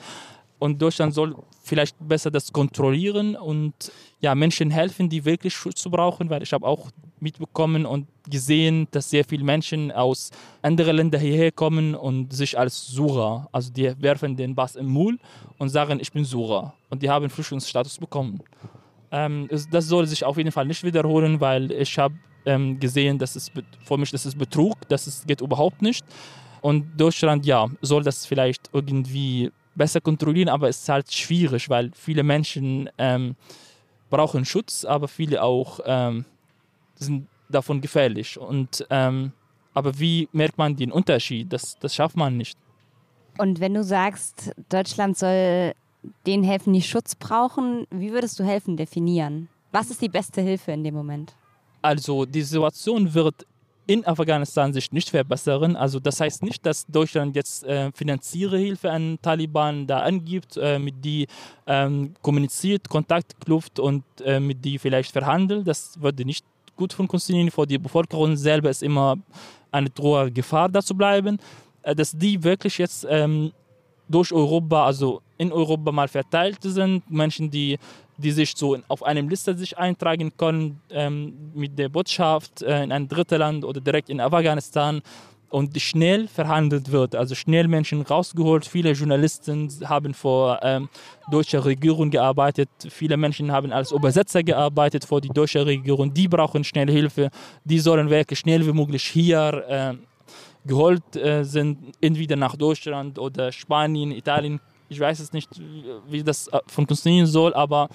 Und Deutschland soll vielleicht besser das kontrollieren und ja, Menschen helfen, die wirklich Schutz brauchen, weil ich habe auch mitbekommen und gesehen, dass sehr viele Menschen aus anderen Ländern hierher kommen und sich als Sura, also die werfen den Bass im Müll und sagen, ich bin Sura. Und die haben Flüchtlingsstatus bekommen. Ähm, das soll sich auf jeden Fall nicht wiederholen, weil ich habe ähm, gesehen, dass es für mich das ist Betrug, das ist, geht überhaupt nicht. Und Deutschland, ja, soll das vielleicht irgendwie besser kontrollieren, aber es ist halt schwierig, weil viele Menschen ähm, brauchen Schutz, aber viele auch ähm, sind davon gefährlich. Und, ähm, aber wie merkt man den Unterschied? Das, das schafft man nicht. Und wenn du sagst, Deutschland soll denen helfen, die Schutz brauchen, wie würdest du helfen definieren? Was ist die beste Hilfe in dem Moment? Also die Situation wird in Afghanistan sich nicht verbessern. Also das heißt nicht, dass Deutschland jetzt äh, finanzielle Hilfe an Taliban da angibt, äh, mit die ähm, kommuniziert, Kontakt knüpft und äh, mit die vielleicht verhandelt. Das würde nicht gut funktionieren. Für die Bevölkerung selber ist immer eine drohe Gefahr, da zu bleiben. Äh, dass die wirklich jetzt ähm, durch Europa, also in Europa mal verteilt sind, Menschen, die die sich so auf einem Liste sich eintragen können ähm, mit der Botschaft äh, in ein drittes Land oder direkt in Afghanistan. Und schnell verhandelt wird, also schnell Menschen rausgeholt. Viele Journalisten haben vor ähm, deutscher Regierung gearbeitet, viele Menschen haben als Übersetzer gearbeitet vor die deutsche Regierung. Die brauchen schnell Hilfe, die sollen wirklich schnell wie möglich hier äh, geholt äh, sind, entweder nach Deutschland oder Spanien, Italien. Ich weiß es nicht, wie das äh, funktionieren soll, aber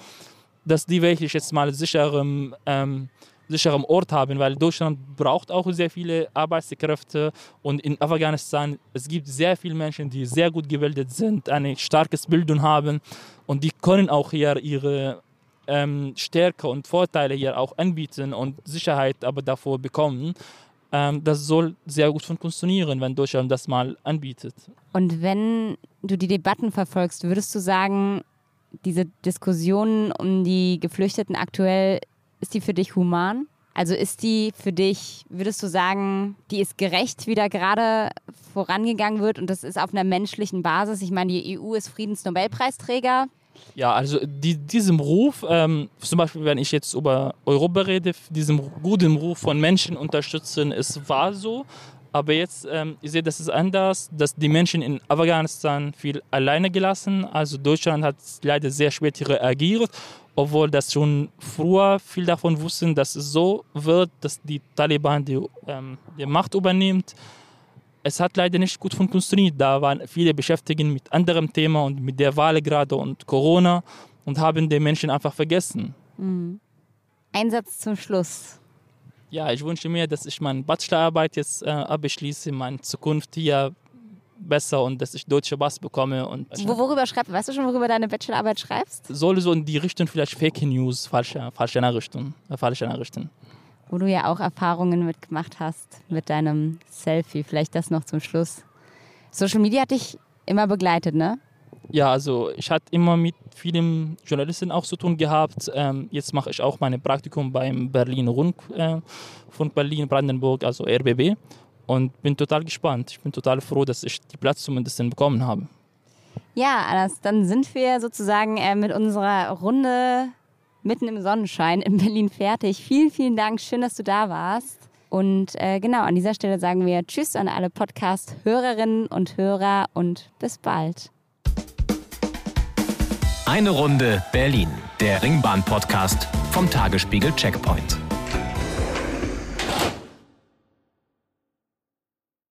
dass die wirklich jetzt mal sicherem ähm, sicherem Ort haben, weil Deutschland braucht auch sehr viele Arbeitskräfte und in Afghanistan es gibt sehr viele Menschen, die sehr gut gebildet sind, eine starke Bildung haben und die können auch hier ihre ähm, Stärke und Vorteile hier auch anbieten und Sicherheit aber davor bekommen. Ähm, das soll sehr gut funktionieren, wenn Deutschland das mal anbietet. Und wenn du die Debatten verfolgst, würdest du sagen, diese Diskussionen um die Geflüchteten aktuell ist die für dich human? Also ist die für dich, würdest du sagen, die ist gerecht, wie da gerade vorangegangen wird und das ist auf einer menschlichen Basis? Ich meine, die EU ist Friedensnobelpreisträger. Ja, also die, diesem Ruf, ähm, zum Beispiel wenn ich jetzt über Europa rede, diesem guten Ruf von Menschen unterstützen, es war so. Aber jetzt, ähm, ich sehe, das ist anders, dass die Menschen in Afghanistan viel alleine gelassen. Also Deutschland hat leider sehr spät reagiert obwohl das schon früher viel davon wussten, dass es so wird, dass die Taliban die, ähm, die Macht übernimmt. Es hat leider nicht gut funktioniert. Da waren viele beschäftigt mit anderem Thema und mit der Wahl gerade und Corona und haben die Menschen einfach vergessen. Mhm. Ein Satz zum Schluss. Ja, ich wünsche mir, dass ich meine Bachelorarbeit jetzt äh, abschließe, meine Zukunft hier besser und dass ich deutsche Bass bekomme. Und worüber schreibst Weißt du schon, worüber deine Bachelorarbeit schreibst? Soll so in die Richtung vielleicht Fake News, falsche, falsche Nachrichten, äh, falsche Nachrichten. Wo du ja auch Erfahrungen mitgemacht hast mit deinem Selfie. Vielleicht das noch zum Schluss. Social Media hat dich immer begleitet, ne? Ja, also ich hatte immer mit vielen Journalisten auch zu tun gehabt. Ähm, jetzt mache ich auch mein Praktikum beim Berlin Rundfunk äh, Berlin Brandenburg, also RBB und bin total gespannt. Ich bin total froh, dass ich die Platz zumindest bekommen habe. Ja, Anas, dann sind wir sozusagen äh, mit unserer Runde mitten im Sonnenschein in Berlin fertig. Vielen, vielen Dank. Schön, dass du da warst. Und äh, genau, an dieser Stelle sagen wir Tschüss an alle Podcast-Hörerinnen und Hörer und bis bald. Eine Runde Berlin, der Ringbahn-Podcast vom Tagesspiegel Checkpoint.